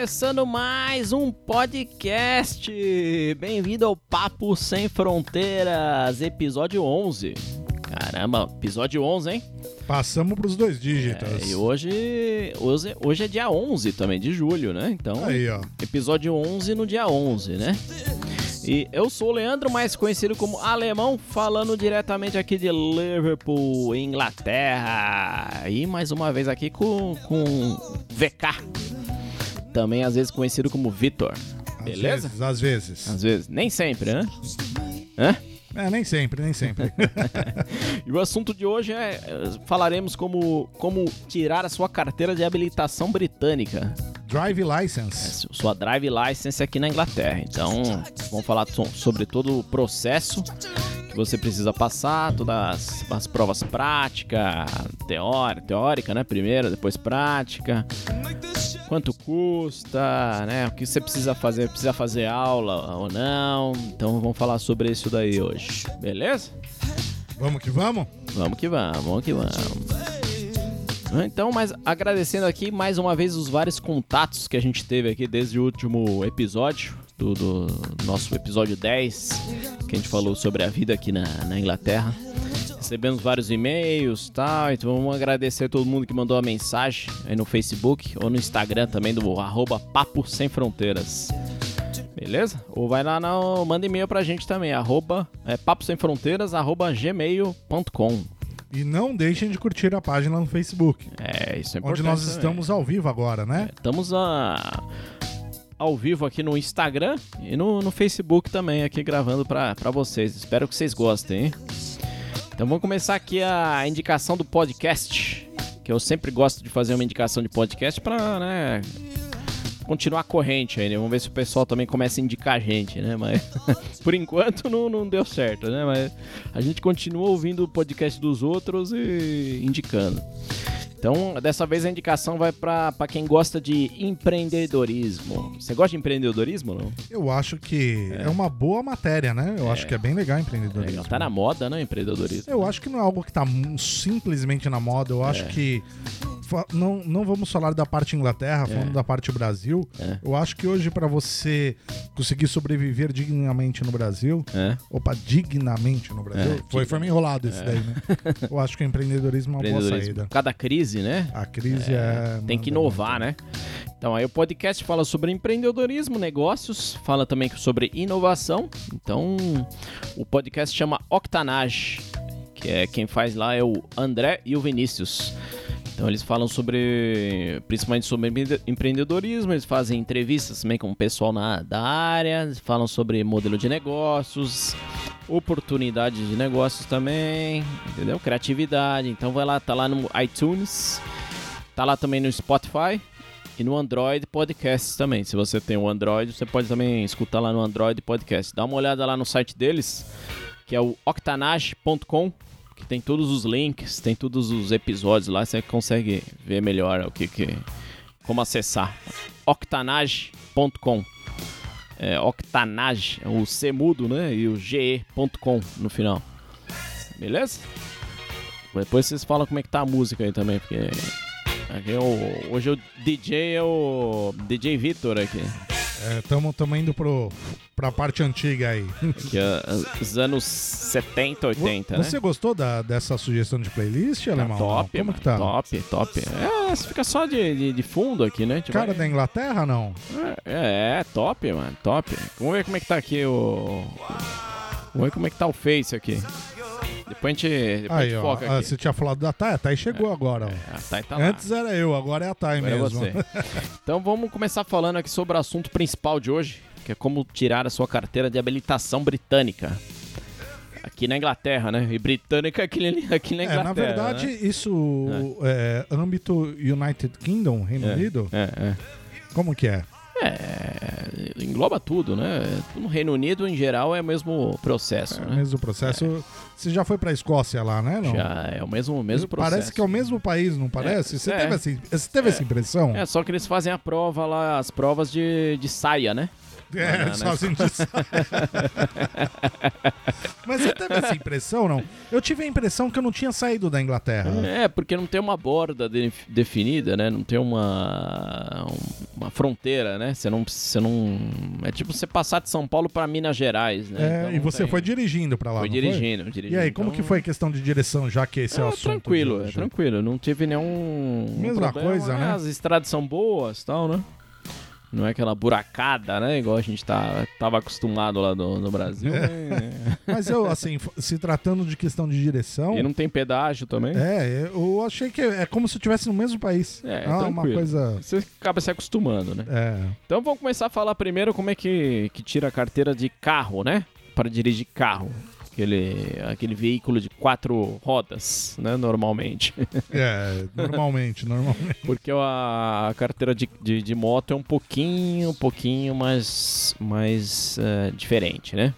começando mais um podcast. Bem-vindo ao Papo Sem Fronteiras, episódio 11. Caramba, episódio 11, hein? Passamos pros dois dígitos. É, e hoje, hoje, hoje é dia 11 também, de julho, né? Então, Aí, ó. episódio 11 no dia 11, né? E eu sou o Leandro, mais conhecido como Alemão, falando diretamente aqui de Liverpool, Inglaterra. E mais uma vez aqui com, com VK, também às vezes conhecido como Vitor. Beleza? vezes, às vezes. Às vezes, nem sempre, né? Hã? É, nem sempre, nem sempre. E o assunto de hoje é é, falaremos como como tirar a sua carteira de habilitação britânica. Drive license. sua drive license aqui na Inglaterra. Então, vamos falar so- sobre todo o processo que você precisa passar, todas as, as provas prática, teórica, teórica, né? Primeiro, depois prática. Quanto custa, né? O que você precisa fazer? Precisa fazer aula ou não? Então, vamos falar sobre isso daí hoje. Beleza? Vamos que vamos? Vamos que vamos, vamos que vamos. Então, mas agradecendo aqui mais uma vez os vários contatos que a gente teve aqui desde o último episódio, do, do nosso episódio 10, que a gente falou sobre a vida aqui na, na Inglaterra. Recebemos vários e-mails tal, então vamos agradecer a todo mundo que mandou a mensagem aí no Facebook ou no Instagram também do arroba Papo Sem Fronteiras. Beleza? Ou vai lá, no, manda e-mail pra gente também, arroba é, papo sem fronteiras, arroba gmail.com. E não deixem de curtir a página no Facebook, É, isso é onde nós também. estamos ao vivo agora, né? Estamos a- ao vivo aqui no Instagram e no, no Facebook também, aqui gravando pra pra vocês. Espero que vocês gostem, hein? Então vamos começar aqui a indicação do podcast, que eu sempre gosto de fazer uma indicação de podcast pra, né, continuar corrente aí, né? Vamos ver se o pessoal também começa a indicar a gente, né? Mas por enquanto não, não deu certo, né? Mas a gente continua ouvindo o podcast dos outros e indicando. Então, dessa vez a indicação vai pra pra quem gosta de empreendedorismo. Você gosta de empreendedorismo, não? Eu acho que é, uma boa matéria, né? Eu acho que é bem legal empreendedorismo. Legal. Tá na moda, né, empreendedorismo? Eu acho que não é algo que tá simplesmente na moda. Eu É. acho que. Não, não vamos falar da parte Inglaterra, falando da parte Brasil. É. Eu acho que hoje, pra você conseguir sobreviver dignamente no Brasil, É. Opa, dignamente no Brasil. É, foi, foi meio enrolado esse daí, né? Eu acho que o empreendedorismo é uma boa Empreendedorismo. saída. Cada crise, né? A crise é. Tem que inovar, muito. né? Então aí o podcast fala sobre empreendedorismo, negócios, fala também sobre inovação. Então o podcast chama Octanage, que é quem faz lá é o André e o Vinícius. Então eles falam sobre, principalmente sobre empre- empreendedorismo, eles fazem entrevistas também com o pessoal na, da área, falam sobre modelo de negócios, oportunidades de negócios também, entendeu? Criatividade. Então vai lá, tá lá no iTunes, tá lá também no Spotify e no Android Podcast também. Se você tem o Android, você pode também escutar lá no Android Podcast. Dá uma olhada lá no site deles, que é o octanage.com, que tem todos os links, tem todos os episódios lá, você consegue ver melhor o que, que como acessar. octanage.com. É, octanage, o C mudo, né? E o ge.com no final. Beleza? Depois vocês falam como é que tá a música aí também, porque aqui é hoje o DJ é o DJ Vitor aqui. Estamos é, indo pro, pra parte antiga aí. Que é os anos 70, 80, Você né? gostou da, dessa sugestão de playlist, Tá Alemão? top, Como mano, que tá? top, top. É, você fica só de, de, de fundo aqui, né? Tipo, Cara da Inglaterra, não? é, é, top, mano, top. Vamos ver como é que tá aqui o... Vamos ver como é que tá o Face aqui. Depois a gente, depois a Aí, gente ó. foca ah, aqui. Você tinha falado da Thay, a Thay chegou agora. ó. A Thay tá lá. Antes era eu, agora é a Thay Agora é mesmo. você. Então vamos começar falando aqui sobre o assunto principal de hoje, que é como tirar a sua carteira de habilitação britânica. Aqui na Inglaterra, né? E britânica aqui, ali- aqui na É, Inglaterra. na verdade, né? isso é âmbito United Kingdom, Reino É, Unido? É, Como que é? É. É, engloba tudo, né? No Reino Unido, em geral, é o mesmo processo, É o né? mesmo processo. Você já foi pra Escócia lá, né? Não? Já é o mesmo, mesmo processo. Parece que é o mesmo país, não parece? Você é. teve, essa, você teve essa impressão? É, só que eles fazem a prova lá, as provas de, de saia, né? É, na- na só assim de. Mas você teve essa impressão, não? Eu tive a impressão que eu não tinha saído da Inglaterra. É, porque não tem uma borda de- definida, né? Não tem uma uma fronteira, né? Você não você não é tipo você passar de São Paulo para Minas Gerais, né? É, Então e você tem- foi dirigindo pra lá, foi não dirigindo, foi? dirigindo. E aí, como então- que foi a questão de direção, já que esse é o É, assunto? tranquilo, de é tranquilo. Não tive nenhum. Mesma problema, coisa, né? As estradas são boas e tal, né? Não é aquela buracada, né? Igual a gente tá, tava acostumado lá no, no Brasil. né? Mas eu, assim, se tratando de questão de direção, E não tem pedágio também. é, eu achei que é como se eu estivesse no mesmo país. É, Ah, uma coisa... Você acaba se acostumando, né? É, Então vamos começar a falar primeiro como é que, que tira a carteira de carro, né? Para dirigir carro. Aquele, aquele veículo de quatro rodas, né? Normalmente. é, normalmente, normalmente. Porque a, carteira de, de, de moto é um pouquinho, um pouquinho mais, mais eh, diferente, né?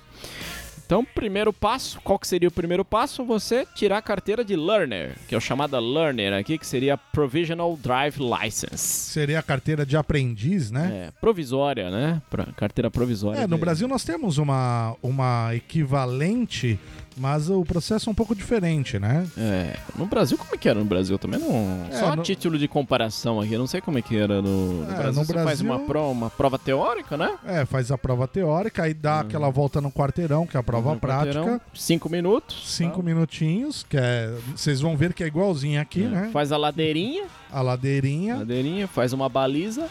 Então, primeiro passo, qual que seria o primeiro passo? Você tirar a carteira de learner, que é o chamada learner aqui, que seria Provisional Drive License. Seria a carteira de aprendiz, né? É, provisória, né? Pra- carteira provisória. É, no de- Brasil nós temos uma, uma equivalente, mas o processo é um pouco diferente, né? É, no Brasil, como é que era no Brasil também? Não, É, só no- título de comparação aqui, eu não sei como é que era no, no É, Brasil. no Você faz uma, pro- uma prova teórica, né? É, faz a prova teórica, aí dá aquela volta no quarteirão, que é a prova Uhum. No prática. quarteirão, Cinco minutos. Cinco tá? minutinhos, que é. Vocês vão ver que é igualzinho aqui, É, né? Faz a ladeirinha, A ladeirinha. ladeirinha, faz uma baliza.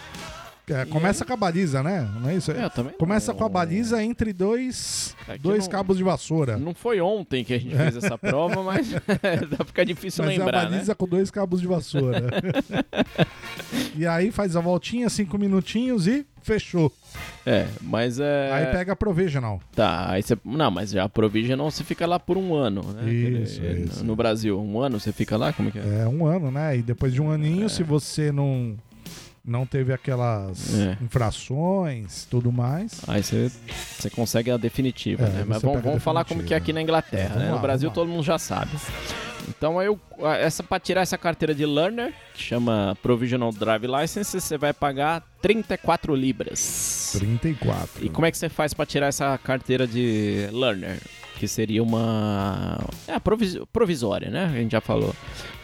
É, começa com a baliza, né? Não é isso? É, eu também Começa não- com a baliza entre dois, Aqui dois não- cabos de vassoura. Não foi ontem que a gente fez essa prova, mas dá ficar difícil Mas é a lembrar, né? baliza com dois cabos de vassoura. e aí faz a voltinha, cinco minutinhos e fechou. É, mas é. Aí pega a provisional. Tá, aí você. Não, mas já a Provisional você fica lá por um ano, né? Isso, Aquele- isso. No Brasil, um ano você fica lá? Como é que é? É um ano, né? E depois de um É. aninho, se você não, não teve aquelas É. infrações tudo mais. Aí você, consegue a definitiva, É, né? Mas vamos, vamos falar como que é aqui na Inglaterra, É, né? lá, no Brasil todo mundo já sabe. Então aí eu, essa para tirar essa carteira de learner, que chama Provisional Drive License, você vai pagar 34 libras. 34. E como é que você faz para tirar essa carteira de learner? Que seria uma. É, provis- provisória, né? A gente já falou.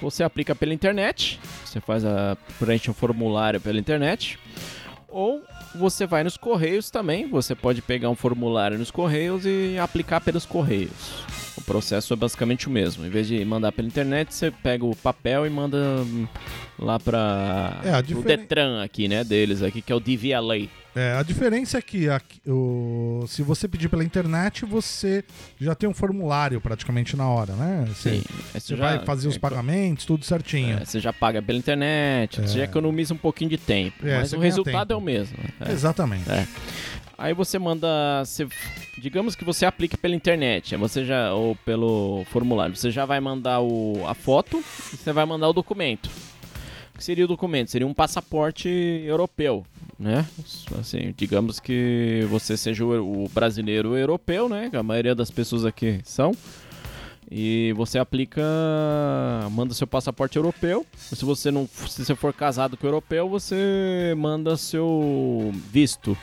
Você aplica pela internet, você faz a. preenche um formulário pela internet. Ou você vai nos correios também. Você pode pegar um formulário nos correios e aplicar pelos correios. O processo é basicamente o mesmo. Em vez de mandar pela internet, você pega o papel e manda lá para É, a o diferen- Detran aqui, né? Deles aqui, que é o DVLA. É, a diferença é que aqui- o, se você pedir pela internet, você já tem um formulário praticamente na hora, né? Você, Sim. Aí você já- vai fazer os pagamentos, tudo certinho. É, você já paga pela internet, você já economiza um pouquinho de tempo. É, mas você o resultado tempo. é o mesmo. né? É. Exatamente. É. Aí você manda. Você, digamos que você aplique pela internet, você já, ou pelo formulário. Você já vai mandar o, a foto e você vai mandar o documento. O que seria o documento? Seria um passaporte europeu, né? Assim, digamos que você seja o, brasileiro europeu, né? Que a maioria das pessoas aqui são. E você aplica, manda seu passaporte europeu. Se você não, se você for casado com o europeu, você manda seu visto.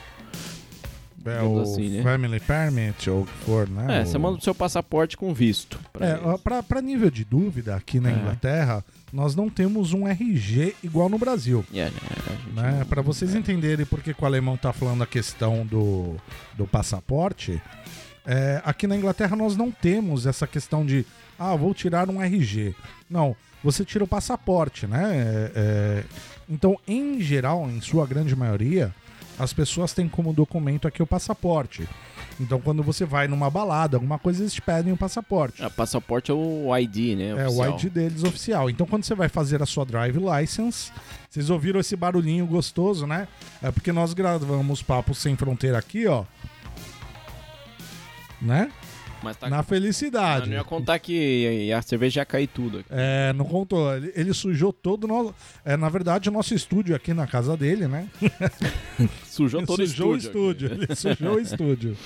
É o assim, né? Family Permit ou o que for, né? É, O- você manda o seu passaporte com visto. pra É, pra, pra nível de dúvida, aqui na É. Inglaterra, nós não temos um RG igual no Brasil. É, né, Né? Para vocês entenderem por que que o alemão tá falando a questão do, do passaporte, é, aqui na Inglaterra nós não temos essa questão de ah, vou tirar um RG. Não, você tira o passaporte, né? É, é, então, em geral, em sua grande maioria, as pessoas têm como documento aqui o passaporte. Então, quando você vai numa balada, alguma coisa, eles te pedem o passaporte. Ah, passaporte é o ID, né? É oficial. o ID deles oficial. Então, quando você vai fazer a sua drive license, vocês ouviram esse barulhinho gostoso, né? É porque nós gravamos Papo Sem Fronteira aqui, ó. Né? Mas tá Na Eu felicidade. não ia contar que a cerveja ia cair tudo aqui. É, não contou. Ele, ele sujou todo o nosso. É, na verdade, o nosso estúdio aqui na casa dele, né? Sujou Ele todo o sujou estúdio. aqui. Ele sujou o estúdio.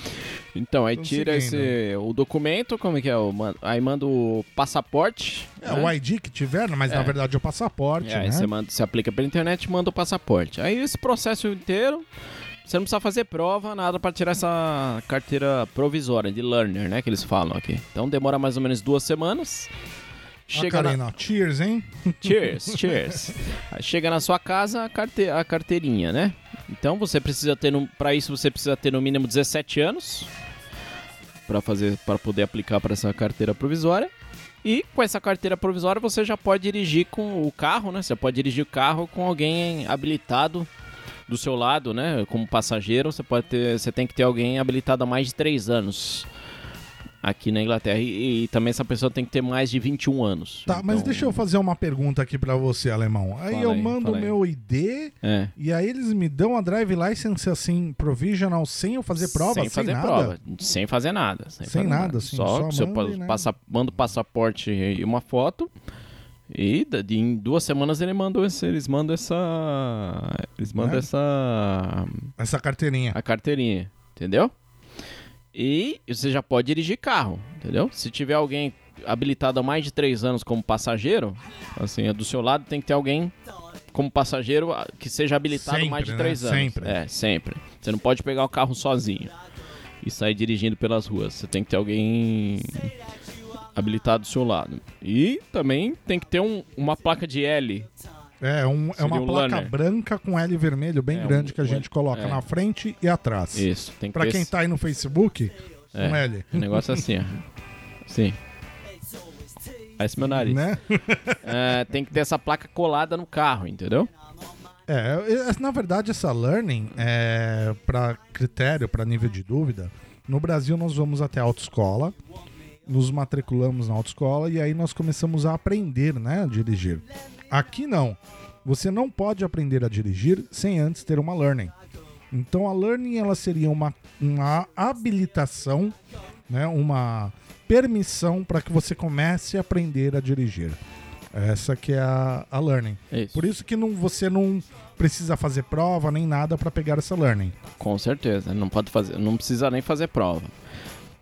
Então, aí Então, tira seguindo. esse, o documento, como é que é? O Aí manda o passaporte. É, né? o ID que tiver, mas na É. verdade é o passaporte, É, aí né? você, manda, você aplica pela internet e manda o passaporte. Aí esse processo inteiro, você não precisa fazer prova, nada para tirar essa carteira provisória de learner, né? Que eles falam aqui. Então demora mais ou menos duas semanas. Chega na... na... Cheers, hein? Cheers, cheers. Aí chega na sua casa a, carte... a carteirinha, né? Então você precisa ter, no... para isso você precisa ter no mínimo 17 anos para fazer, para poder aplicar para essa carteira provisória. E com essa carteira provisória você já pode dirigir com o carro, né? Você pode dirigir o carro com alguém habilitado do seu lado, né? Como passageiro, você pode ter, você tem que ter alguém habilitado há mais de 3 anos aqui na Inglaterra. E, e, também essa pessoa tem que ter mais de 21 anos. Tá, então... mas deixa eu fazer uma pergunta aqui para você, alemão. Aí fala eu aí, mando o meu ID é. e aí eles me dão a drive license assim, provisional, sem eu fazer prova, sem, sem fazer nada? prova, sem fazer nada. Sem, sem fazer nada, nada. Assim, só, só manda, né? passa, manda o passaporte e uma foto. E em duas semanas ele mandou esse, eles mandam essa. Eles mandam é. essa. Essa carteirinha. A carteirinha, entendeu? E você já pode dirigir carro, entendeu? Se tiver alguém habilitado há mais de três anos como passageiro, assim, é do seu lado tem que ter alguém como passageiro que seja habilitado sempre, mais de três né? anos. Sempre. É, sempre. Você não pode pegar o carro sozinho e sair dirigindo pelas ruas. Você tem que ter alguém habilitado do seu lado. E também tem que ter um, uma placa de L. É, um, é uma placa learner. branca com L vermelho bem é, grande um, que a gente coloca é. na frente e atrás. Isso. Tem que pra quem esse... tá aí no Facebook, é, um L. Um negócio assim, ó. Sim. Esse meu nariz. Né? é, tem que ter essa placa colada no carro, entendeu? É, na verdade, essa learning é para critério, para nível de dúvida. No Brasil, nós vamos até a autoescola nos matriculamos na autoescola e aí nós começamos a aprender, né, a dirigir. Aqui não. Você não pode aprender a dirigir sem antes ter uma learning. Então a learning ela seria uma, uma habilitação, né, uma permissão para que você comece a aprender a dirigir. Essa que é a, a learning. Isso. Por isso que não, você não precisa fazer prova nem nada para pegar essa learning. Com certeza, não pode fazer, não precisa nem fazer prova.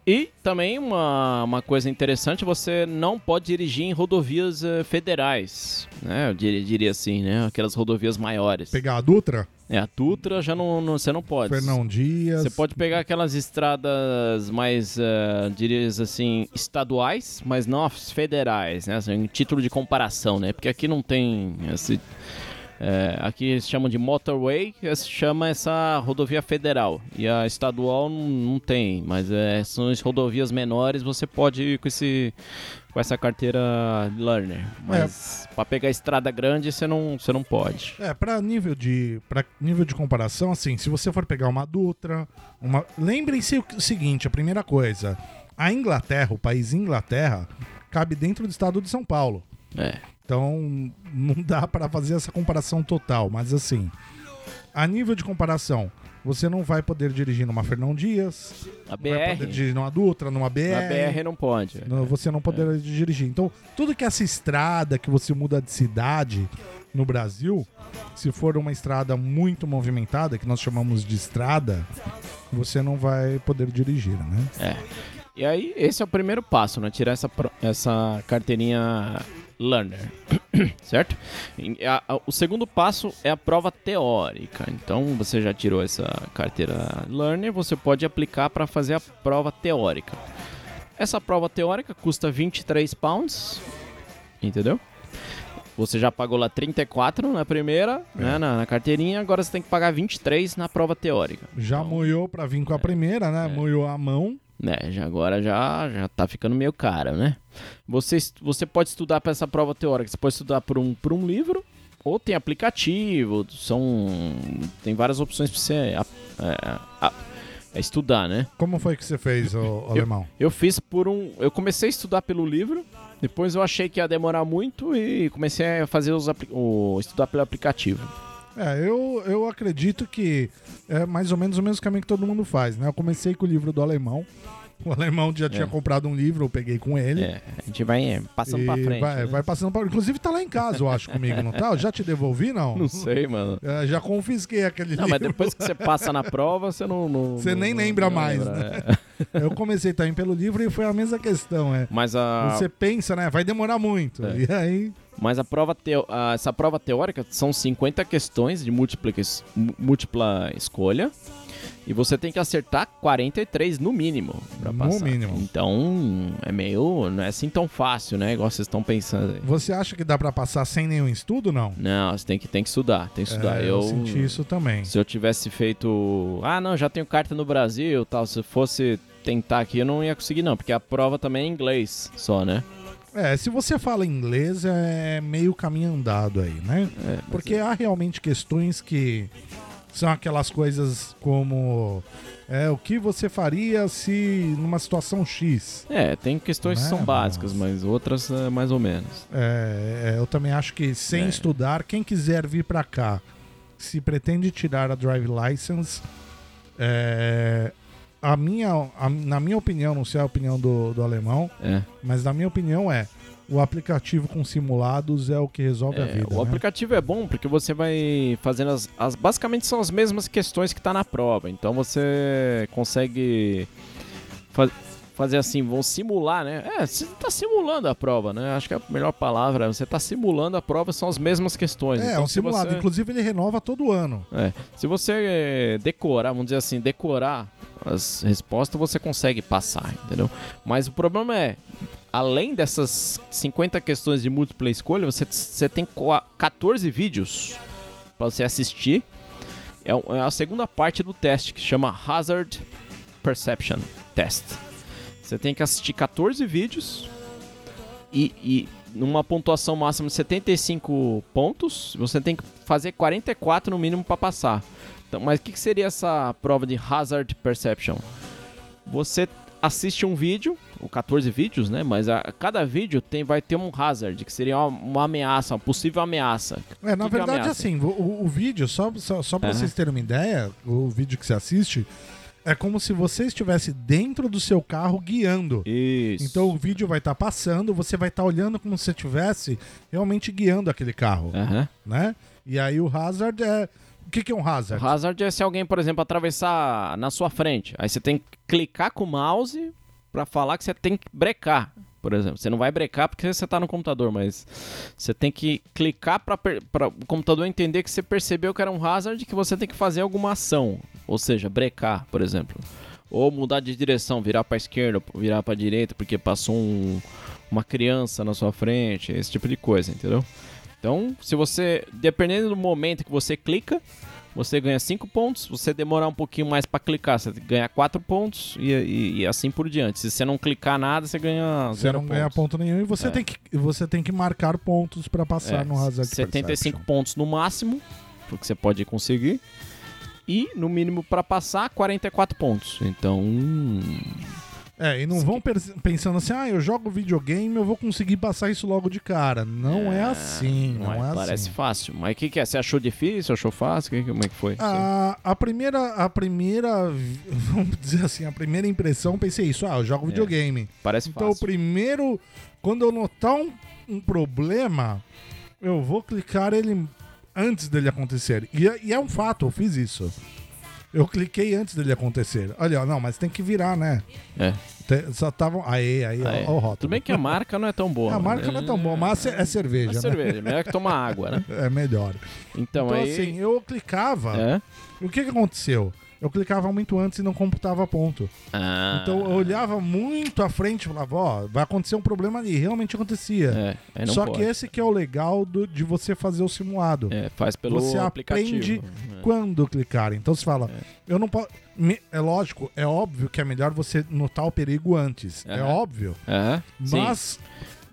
E também uma, uma coisa interessante, você não pode dirigir em rodovias uh, federais, né? Eu diria, diria, assim, né? Aquelas rodovias maiores. Pegar a Dutra? É, a Dutra já não, não você não pode. Fernão Dias. Você pode pegar aquelas estradas mais, uh, diria assim, estaduais, mas não as federais, né? Assim, título de comparação, né? Porque aqui não tem esse é, aqui se chamam de motorway, que se chama essa rodovia federal. E a estadual não, não tem, mas é, são as rodovias menores, você pode ir com, esse, com essa carteira learner. Mas é. para pegar estrada grande, você não, você não pode. É, para nível de nível de comparação, assim, se você for pegar uma Dutra, uma lembrem-se o seguinte, a primeira coisa, a Inglaterra, o país Inglaterra, cabe dentro do estado de São Paulo. É. Então, não dá para fazer essa comparação total, mas assim, a nível de comparação, você não vai poder dirigir numa Fernão Dias, a BR, vai poder dirigir numa Dutra, numa BR. Na BR não pode. Não, você não poderá é. dirigir. Então, tudo que essa estrada que você muda de cidade no Brasil, se for uma estrada muito movimentada, que nós chamamos de estrada, você não vai poder dirigir, né? É. E aí, esse é o primeiro passo, né? Tirar essa, essa carteirinha learner, certo? o segundo passo é a prova teórica. Então, você já tirou essa carteira learner, você pode aplicar para fazer a prova teórica. Essa prova teórica custa 23 pounds, entendeu? Você já pagou lá 34 na primeira, é. né, na, na, carteirinha, agora você tem que pagar 23 na prova teórica. Já então, moiou para vir com a é, primeira, né? É. Moiou a mão. É, já agora já, já tá ficando meio caro, né? Você, você pode estudar para essa prova teórica, você pode estudar por um, por um livro, ou tem aplicativo, são tem várias opções para você é, é, é, estudar, né? Como foi que você fez, o, alemão? Eu fiz por um, eu comecei a estudar pelo livro, depois eu achei que ia demorar muito e comecei a fazer os o, estudar pelo aplicativo. É, eu, eu acredito que é mais ou menos o mesmo caminho que todo mundo faz, né? Eu comecei com o livro do alemão. O alemão já tinha é. comprado um livro, eu peguei com ele. É, a gente vai passando e pra frente. Vai, né? vai passando pra Inclusive tá lá em casa, eu acho, comigo, não tá? Eu já te devolvi, não? Não sei, mano. É, já confisquei aquele não, livro. mas depois que você passa na prova, você não. não você não, nem lembra mais, né? É. Eu comecei também pelo livro e foi a mesma questão, é. Mas a. Você pensa, né? Vai demorar muito. É. E aí. Mas a prova teo... essa prova teórica são 50 questões de múltipla, múltipla escolha E você tem que acertar 43 no mínimo No passar. mínimo. Então, é meio. Não é assim tão fácil, né? Igual vocês estão pensando aí. Você acha que dá pra passar sem nenhum estudo, não? Não, você tem que, tem que estudar. Tem que estudar. É, eu, eu senti isso também. Se eu tivesse feito. Ah, não, já tenho carta no Brasil tal. Se fosse tentar aqui, eu não ia conseguir, não. Porque a prova também é em inglês só, né? É, se você fala inglês, é meio caminho andado aí, né? É, Porque há realmente questões que são aquelas coisas como é, o que você faria se numa situação X. É, tem questões que Né, são básicas, mas- outras é, mais ou menos. É, é, eu também acho que sem É. estudar, quem quiser vir pra cá, se pretende tirar a drive license, é, a minha, a- na minha opinião, não sei a opinião do, do alemão, É. mas na minha opinião é o aplicativo com simulados é o que resolve a É, vida. o né? aplicativo é bom porque você vai fazendo as, as- Basicamente são as mesmas questões que tá na prova. Então você consegue fa- fazer assim, vão simular, né? É, você tá simulando a prova, né? Acho que a melhor palavra. Você tá simulando a prova, são as mesmas questões. É, então, um se simulado. você- Inclusive ele renova todo ano. É, se você decorar, vamos dizer assim, decorar as respostas, você consegue passar, entendeu? Mas o problema é, além dessas 50 questões de múltipla escolha, você, você tem qua- 14 vídeos para você assistir. É, é a segunda parte do teste que chama Hazard Perception Test. Você tem que assistir 14 vídeos e, e numa pontuação máxima de 75 pontos, você tem que fazer 44 no mínimo para passar. Então, mas o que, que seria essa prova de Hazard Perception? Você assiste um vídeo, ou 14 vídeos, né? Mas a, cada vídeo tem, vai ter um hazard, que seria uma, uma ameaça, uma possível ameaça. É, na Que que é verdade, ameaça? assim, o, o- vídeo, só, só, só pra Aham. vocês terem uma ideia, o vídeo que você assiste é como se você estivesse dentro do seu carro guiando. Isso. Então o vídeo vai estar passando, você vai estar olhando como se você estivesse realmente guiando aquele carro, Aham. né? E aí o hazard é... O que, que é um hazard? O hazard é se alguém, por exemplo, atravessar na sua frente. Aí você tem que clicar com o mouse pra falar que você tem que brecar. Por exemplo, você não vai brecar porque você tá no computador, mas você tem que clicar para o computador entender que você percebeu que era um hazard que você tem que fazer alguma ação, ou seja, brecar, por exemplo, ou mudar de direção, virar para esquerda, virar para direita porque passou um- uma criança na sua frente, esse tipo de coisa, entendeu? Então, se você, dependendo do momento que você clica, você ganha 5 pontos. Se você demorar um pouquinho mais pra clicar, você ganha 4 pontos e, e- e assim por diante. Se você não clicar nada, você ganha Você não ganha pontos. ponto nenhum e você, É. tem, que, você tem que marcar pontos pra passar É, no hazard 75 perception. pontos no máximo, porque você pode conseguir. E no mínimo pra passar, 44 pontos. Então, É, e não Isso vão pensando assim, ah, eu jogo videogame, eu vou conseguir passar isso logo de cara. Não é, assim, não, é, Parece assim. fácil. Mas o que, que é? Você achou difícil? Achou fácil? Que- Como é que foi? A, a primeira, a primeira, vamos dizer assim, a primeira impressão, pensei isso, ah, eu jogo videogame. Parece Então, o fácil. primeiro, quando eu notar um, um problema, eu vou clicar ele antes dele acontecer. E, é- e é um fato, eu fiz isso. Eu cliquei antes dele acontecer. Olha, não, mas tem que virar, né? É. Te- só estavam. Aí, aí, é. ó, ó o rótulo. Tudo bem que a marca não é tão boa. A marca não é tão boa, mas é, é É cerveja, né? cerveja, melhor que tomar água, né? É melhor. Então, Então, aí. assim, eu clicava. é? O que, que aconteceu? Eu clicava muito antes e não computava ponto. Ah, Então eu olhava muito à frente e falava, ó, vai acontecer um problema ali. Realmente acontecia. É, Só pode. que esse que é o legal do- de você fazer o simulado. É, faz pelo Você aplicativo. aprende É. Quando clicar. Então você fala, eu não posso. É lógico, é óbvio que é melhor você notar o perigo antes. É óbvio. É, sim.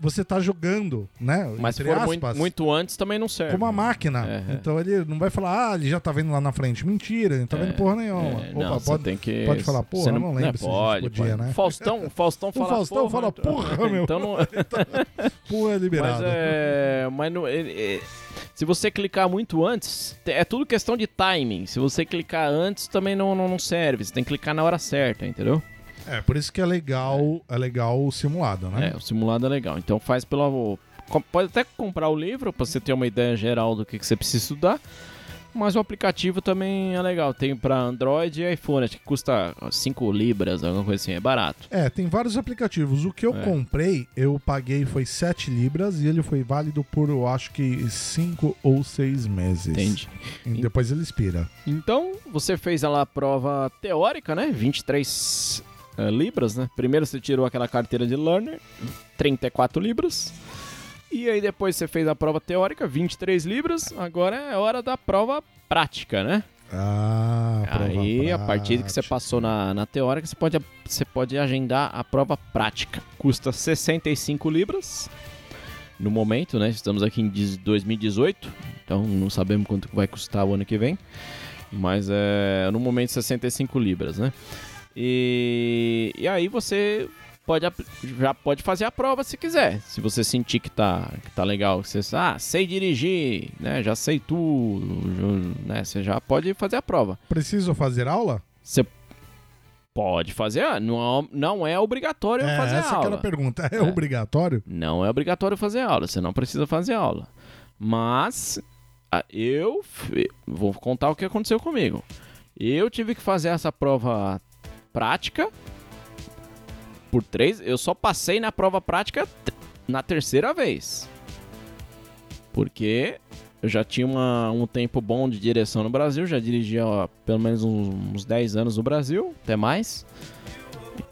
Você tá jogando, né? Mas entre for muito, aspas, muito antes também não serve. como a máquina. É, é. Então ele não vai falar, ah, ele já tá vendo lá na frente. Mentira, ele não tá vendo porra nenhuma. É, Opa, não, pode, tem que... pode falar, porra, não lembro se a gente pode, podia, pode. né? Faustão, Faustão fala Faustão porra, fala, então- porra, meu. Então não... porra, é Mas liberado. é... Mas não... ele- é- Se você clicar muito antes, te- é tudo questão de timing. Se você clicar antes, também não, não, não serve. Você tem que clicar na hora certa, entendeu? É, por isso que é legal, é legal o simulado, né? É, o simulado é legal. Então faz pelo. com- Pode até comprar o livro pra você ter uma ideia geral do que, que você precisa estudar. Mas o aplicativo também é legal. Tem pra Android e iPhone, acho que custa 5 libras, alguma coisa assim, é barato. É, tem vários aplicativos. O que eu É. comprei, eu paguei foi 7 libras e ele foi válido por, eu acho que 5 ou 6 meses. Entende? E depois ele expira. Então, você fez lá a prova teórica, né? 23 eh, libras, né? Primeiro você tirou aquela carteira de learner, 34 libras. E aí depois você fez a prova teórica, 23 libras. Agora é hora da prova prática, né? Ah, aí, a partir que você prática. passou na, na teórica, você pode, você pode agendar a prova prática. Custa 65 libras. No momento, né? Estamos aqui em 2018, então não sabemos quanto vai custar o ano que vem. Mas é no momento 65 libras, né? E, e aí você pode já pode fazer a prova se quiser. Se você sentir que tá, que tá legal, que você ah, sei dirigir, né? Já sei tudo, né? Você já pode fazer a prova. Preciso fazer aula? Você pode fazer, ah, não, não é obrigatório É, fazer essa que era aula. a pergunta. É, É. obrigatório? Não é obrigatório fazer aula, você não precisa fazer aula. Mas ah, eu vou contar o que aconteceu comigo. Eu tive que fazer essa prova prática por três. Eu só passei na prova prática na terceira vez. Porque eu já tinha uma- um tempo bom de direção no Brasil, já dirigia ó, pelo menos uns, uns 10 anos no Brasil, até mais.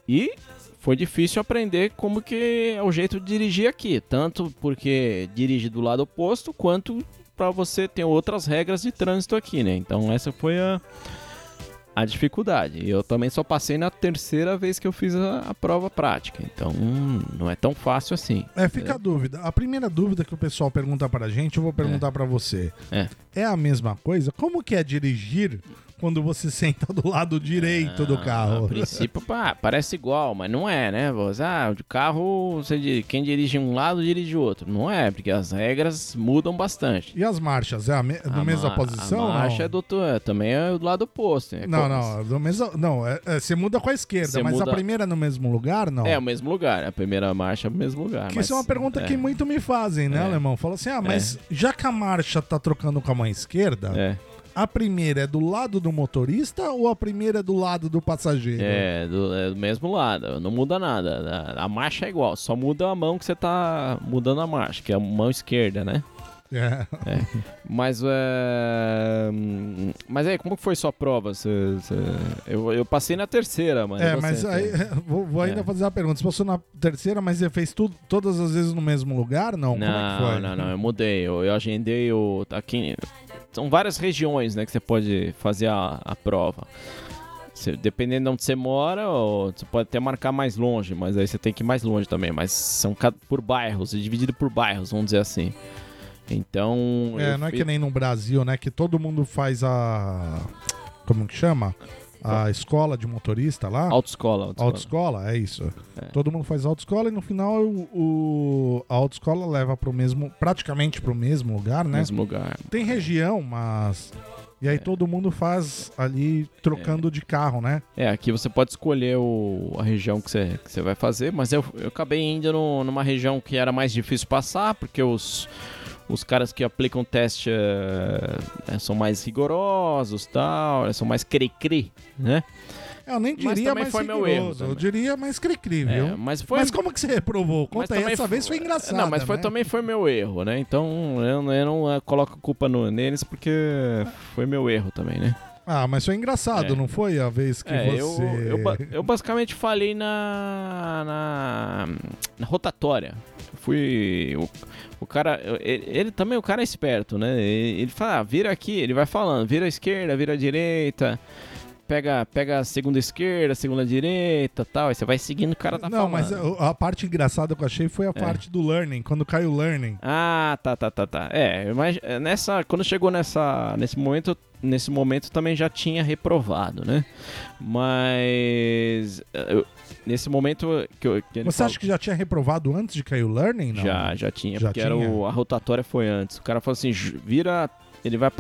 E foi difícil aprender como que é o jeito de dirigir aqui, tanto porque dirige do lado oposto, quanto para você ter outras regras de trânsito aqui, né? Então essa foi a, a dificuldade. E eu também só passei na terceira vez que eu fiz a, a prova prática, então não é tão fácil assim. É, fica a dúvida. A primeira dúvida que o pessoal pergunta pra gente, eu vou perguntar pra você. É. É a mesma coisa? Como que é dirigir quando você senta do lado direito do Ah, carro? A princípio, pá, parece igual, mas não é, né? Você, ah, de carro, você, quem dirige um lado dirige o outro. Não é, porque as regras mudam bastante. E as marchas? É a me... do A mesma ma- posição? A marcha é do, é, também é do lado oposto. É Não, não, do mesmo, não, é- é, você muda com a esquerda, Você mas muda- a primeira é no mesmo lugar, não? É o mesmo lugar, a primeira marcha é o mesmo lugar. que mas- isso é uma pergunta que muito me fazem, né, alemão? Fala assim, ah, mas já que a marcha tá trocando com a mão esquerda, É, a primeira é do lado do motorista ou a primeira é do lado do passageiro? é, do, é do mesmo lado, não muda nada. A, a marcha é igual, só muda a mão que você tá mudando a marcha, que é a mão esquerda, né? É. Mas é. Mas aí, como foi sua prova? Você- você- Eu, eu passei na terceira, mas. É, mas aí, vou, vou ainda É. fazer a pergunta. Você passou na terceira, mas você fez tudo, todas as vezes no mesmo lugar? Não? Como é que Não, foi? não, não, eu mudei. Eu, eu agendei o. Aqui. São várias regiões, né, que você pode fazer a, a prova. Você- dependendo de onde você mora, ou você pode até marcar mais longe, mas aí você tem que ir mais longe também. Mas são por bairros, é dividido por bairros, vamos dizer assim. Então. É, não é que nem no Brasil, né? Que todo mundo faz a. Como que chama? A escola de motorista lá. Autoescola. autoescola. Autoescola, é isso. É. Todo mundo faz autoescola e no final o, o- a autoescola leva pro mesmo, praticamente pro mesmo lugar, né? Mesmo lugar. Tem região, mas. E aí todo mundo faz ali trocando de carro, né? É, aqui você pode escolher o- a região que você, que você vai fazer, mas eu, eu acabei indo no- numa região que era mais difícil passar, porque os, os caras que aplicam teste né, são mais rigorosos tal, eh, são mais cri-cri, né? Eu nem Mas diria também mais foi meu rigoroso, erro Eu diria mais cri-cri, É, viu? mas foi. Mas como que você reprovou? mas Conta aí, essa vez foi engraçado. Não, mas foi, né? também foi meu erro, né? Então eu, eu não eh, coloco culpa no- neles porque foi meu erro também, né? Ah, mas foi engraçado, É. não foi a vez que É, eu, você. eu, ba- eu basicamente falei na, na, na rotatória. Fui. O, o cara. Ele, ele também, o cara é esperto, né? Ele, ele fala, ah, vira aqui, ele vai falando, vira à esquerda, vira à direita. Pega, pega a segunda esquerda, a segunda direita tal. Aí você vai seguindo o cara tá não, falando. mas a, a parte engraçada que eu achei foi a parte do learning, quando cai o learning. Ah, tá, tá, tá, tá. É, mas é, nessa, quando chegou nessa, nesse momento, nesse momento também já tinha reprovado, né? Mas é, eu- nesse momento que, eu, que Você falou- acha que já tinha reprovado antes de cair o learning? Não. já, já tinha, Já porque era tinha? o, a rotatória foi antes. O cara falou assim, "Ju- vira, ele vai,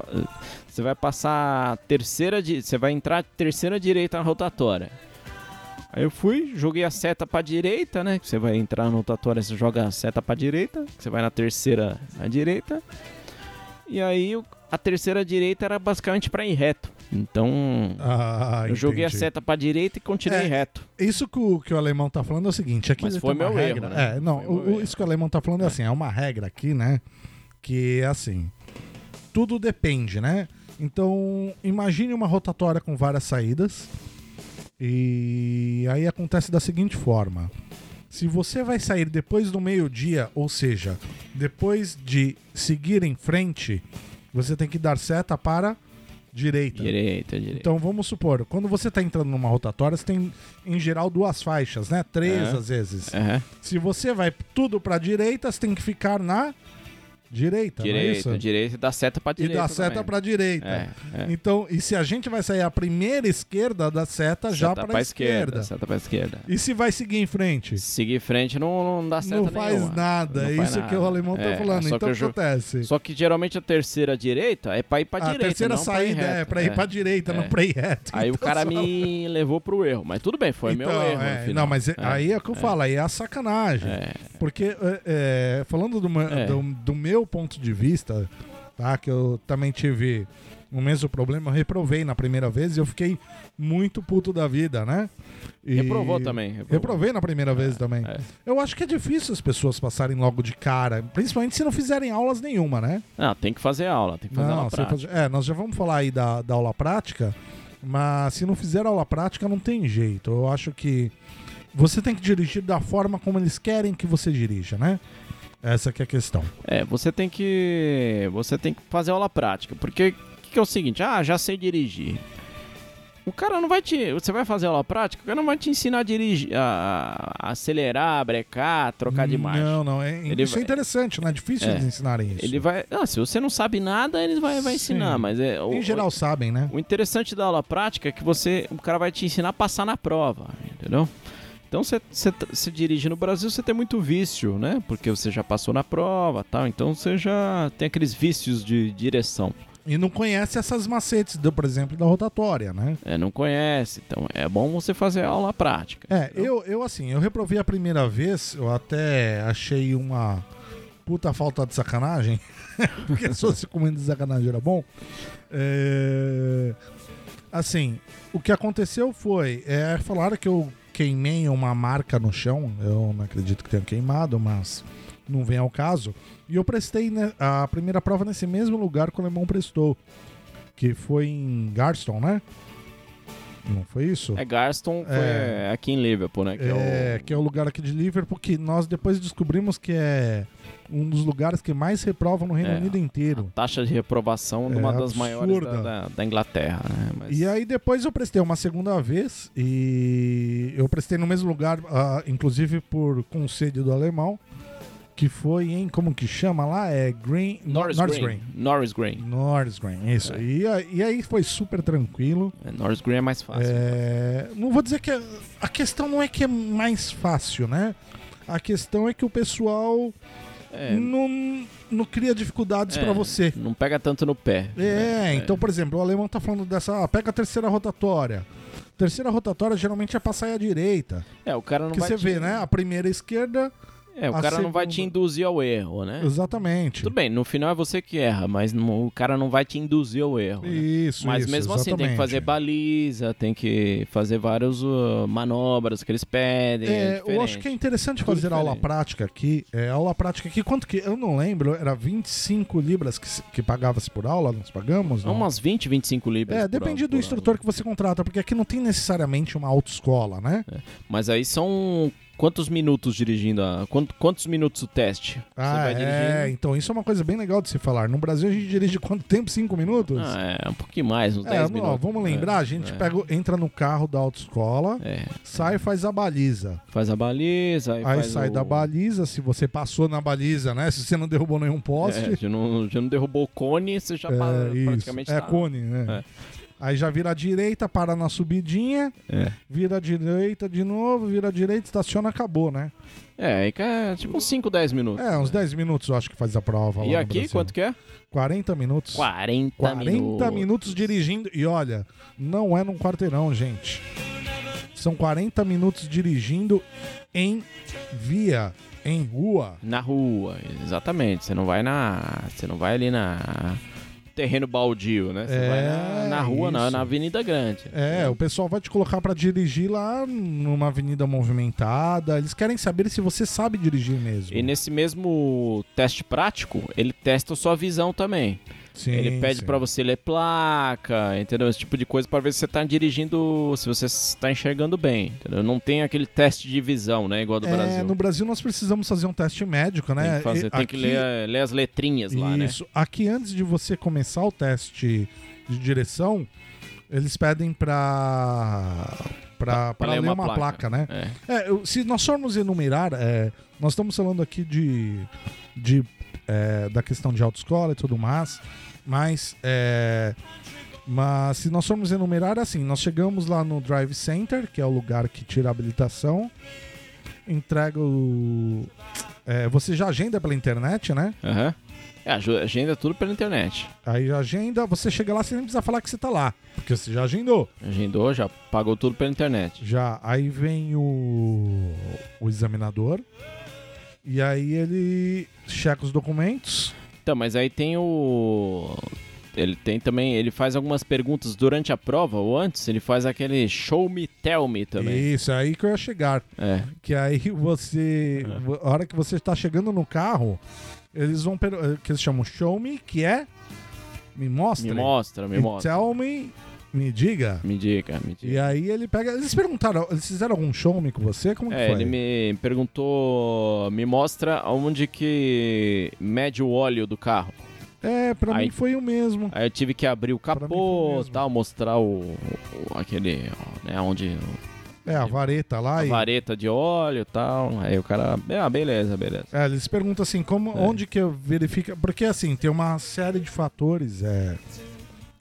você vai passar terceira, di- você vai entrar terceira direita na rotatória. Aí eu fui, joguei a seta pra direita, né? que Você vai entrar na rotatória, você joga a seta pra direita, você vai na terceira à direita. E aí a terceira direita era basicamente pra ir reto. Então, Ah, eu joguei a seta pra direita e continuei É, reto. Isso que o, que o alemão tá falando é o seguinte, aqui Mas foi meu regra. erro, né? É, não, o- erro. isso que o alemão tá falando é assim, é uma regra aqui, né? Que é assim, tudo depende, né? Então, imagine uma rotatória com várias saídas e aí acontece da seguinte forma. Se você vai sair depois do meio-dia, ou seja, depois de seguir em frente, você tem que dar seta para direita. Direita, direita. Então vamos supor, quando você está entrando numa rotatória, você tem em geral duas faixas, né? Três É. às vezes. Aham. Se você vai tudo para direita, você tem que ficar na direita, não é Direita, direita, dá seta pra E direita. dá seta também. para direita. É, é. Então, e se a gente vai sair a primeira esquerda, dá seta, já Seta para esquerda. Seta pra esquerda. E se vai seguir em frente? Seguir em frente não, não dá seta não faz nenhuma. nada, Não é isso que nada. o alemão tá É, falando. só Então que o que jo- acontece? Só que geralmente a terceira direita é pra ir pra a direita. terceira não pra ir saída é para ir É. para direita, não É. para ir reto. Aí o Então, cara só- me levou pro erro. Mas tudo bem, foi meu erro. é, não, mas é- É. aí é o que eu falo, aí é a sacanagem. É. Porque, é, é, falando do, meu- É. do, do meu ponto de vista, tá? Que eu também tive o mesmo problema, eu reprovei na primeira vez e eu fiquei muito puto da vida, né? E- Reprovou também. Reprovou. Reprovei na primeira vez também. é. Eu acho que é difícil as pessoas passarem logo de cara, principalmente se não fizerem aulas nenhuma, né? Não, tem que fazer aula, tem que fazer aula você prática. faz- É, nós já vamos falar aí da, da aula prática, mas se não fizer aula prática, não tem jeito. Eu acho que você tem que dirigir da forma como eles querem que você dirija, né? Essa que é a questão. É, você tem que. Você tem que fazer aula prática. Porque o que, que é o seguinte? Ah, já sei dirigir. O cara não vai te. Você vai fazer aula prática, o cara não vai te ensinar a dirigir, a, a acelerar, brecar, trocar de marcha. Não, não. É, Ele isso vai- é interessante, não é difícil É. eles ensinarem isso. Ele vai. Ah, se você não sabe nada, ele vai, vai Sim. ensinar. Mas é. o- Em geral sabem, né? O interessante da aula prática é que você, o cara vai te ensinar a passar na prova, entendeu? Então você, você, você dirige no Brasil, você tem muito vício, né? Porque você já passou na prova, tal. Então você já tem aqueles vícios de direção. E não conhece essas macetes, do, por exemplo, da rotatória, né? É, não conhece, então é bom você fazer aula prática. É, eu, eu assim, eu reprovei a primeira vez, eu até achei uma puta falta de sacanagem. Porque se fosse comendo de sacanagem era bom. É, Assim, o que aconteceu foi, é, falaram que eu queimei uma marca no chão, eu não acredito que tenha queimado, mas não vem ao caso. E eu prestei né, a primeira prova nesse mesmo lugar que o alemão prestou, que foi em Garston, né? Não foi isso? É, Garston foi É. aqui em Liverpool, né? Que é, É, que é o lugar aqui de Liverpool que nós depois descobrimos que é um dos lugares que mais reprovam no Reino É, Unido inteiro. taxa de reprovação É uma das maiores da, da, da Inglaterra, né? Mas- E aí depois eu prestei uma segunda vez e eu prestei no mesmo lugar, ah, inclusive por conselho do alemão, que foi em, como que chama lá? É Green... Norris, Green. Norris Green. Norris Green, isso. É. E, aí- e aí foi super tranquilo. É, Norris Green é mais fácil. É, não vou dizer que é- a questão não é que é mais fácil, né? A questão é que o pessoal É, não, não cria dificuldades É. pra você. não pega tanto no pé. É, então, por exemplo, o alemão tá falando dessa. Ah, pega a terceira rotatória. Terceira rotatória geralmente é pra sair à direita. É, o cara não que vai você te... vê, né? A primeira esquerda. É, o a cara não vai te segunda- induzir ao erro, né? Exatamente. Tudo bem, no final é você que erra, mas não- o cara não vai te induzir ao erro. né? Isso, Mas isso, mesmo assim, tem que exatamente. fazer baliza, tem que fazer várias uh, manobras que eles pedem. É, É, eu acho que é interessante Tudo fazer aula diferente. prática aqui. É, aula prática aqui, quanto que. Eu não lembro, era 25 libras que, que pagava-se por aula, nós pagamos? É Não? umas 20, 25 libras. É, depende aula- do instrutor aula. que você contrata, porque aqui não tem necessariamente uma autoescola, né? Mas aí são quantos minutos dirigindo? A... quant- Quantos minutos o teste? Ah, vai é, dirigindo? então isso é uma coisa bem legal de se falar. No Brasil a gente dirige quanto tempo? Cinco minutos? Ah, é um pouquinho mais, uns É, 10 não, minutos. vamos lembrar, a gente é. pega, entra no carro da autoescola, É, sai e faz a baliza. faz a baliza, aí, Aí sai o... da baliza, se você passou na baliza, né? Se você não derrubou nenhum É, poste. já, não, já não derrubou o cone, você já É, isso. praticamente É tá- cone, né? É. Aí já vira à direita, para na subidinha, É. vira à direita de novo, vira à direita, estaciona, acabou, né? É, aí que é tipo uns 5, 10 minutos. É, uns 10 minutos eu acho que faz a prova. E aqui, quanto que é? 40 minutos. 40, 40 minutos. minutos. dirigindo. E olha, não é num quarteirão, gente. São 40 minutos dirigindo em via, em rua. Na rua, exatamente. Você não vai na. Você não vai ali na. Terreno baldio, né? Você É, vai na, na rua, na, na Avenida Grande. É, o pessoal vai te colocar pra dirigir lá numa avenida movimentada. Eles querem saber se você sabe dirigir mesmo. E nesse mesmo teste prático, ele testa a sua visão também. Sim, ele pede pra você ler placa, entendeu? Esse tipo de coisa pra ver se você tá dirigindo, se você está enxergando bem, entendeu? Não tem aquele teste de visão, né? Igual do É, Brasil. no Brasil nós precisamos fazer um teste médico, né? Tem que, fazer, tem que aqui- ler, ler as letrinhas lá, né? Isso. Aqui, antes de você começar o teste de direção, eles pedem pra, pra, pra, ler, uma, placa. né? É. É, se nós formos enumerar, é, nós estamos falando aqui de, de é, da questão de autoescola e tudo mais, mas é, mas se nós formos enumerar assim, nós chegamos lá no Drive Center, que é o lugar que tira a habilitação, entrega o é, você já agenda pela internet, né? Aham. É, aju- agenda tudo pela internet. Aí agenda, você chega lá, você nem precisa falar que você tá lá, porque você já agendou. Agendou, já pagou tudo pela internet. Já, aí vem o, o examinador. E aí ele checa os documentos. Então, mas aí tem o. Ele tem também. Ele faz algumas perguntas durante a prova ou antes. Ele faz aquele show me, tell me também. Isso, é aí que eu ia chegar. É. Que aí você. A hora que você está chegando no carro, eles vão. eh, Que eles chamam show me, que é. Me mostre. Me mostra, me mostra. Tell me. Me diga. Me diga, me diga. E aí ele pega. Eles perguntaram, eles fizeram algum show me com você? Como que É, foi? ele me perguntou, me mostra onde que mede o óleo do carro. É, pra Aí- mim foi o mesmo. Aí eu tive que abrir o capô, mesmo. tal, mostrar o, o- aquele, né, onde É, a vareta lá a e. vareta de óleo, tal. Aí o cara, ah, beleza, beleza. É, eles perguntam assim, como, onde que eu verifica... Porque assim, tem uma série de fatores é,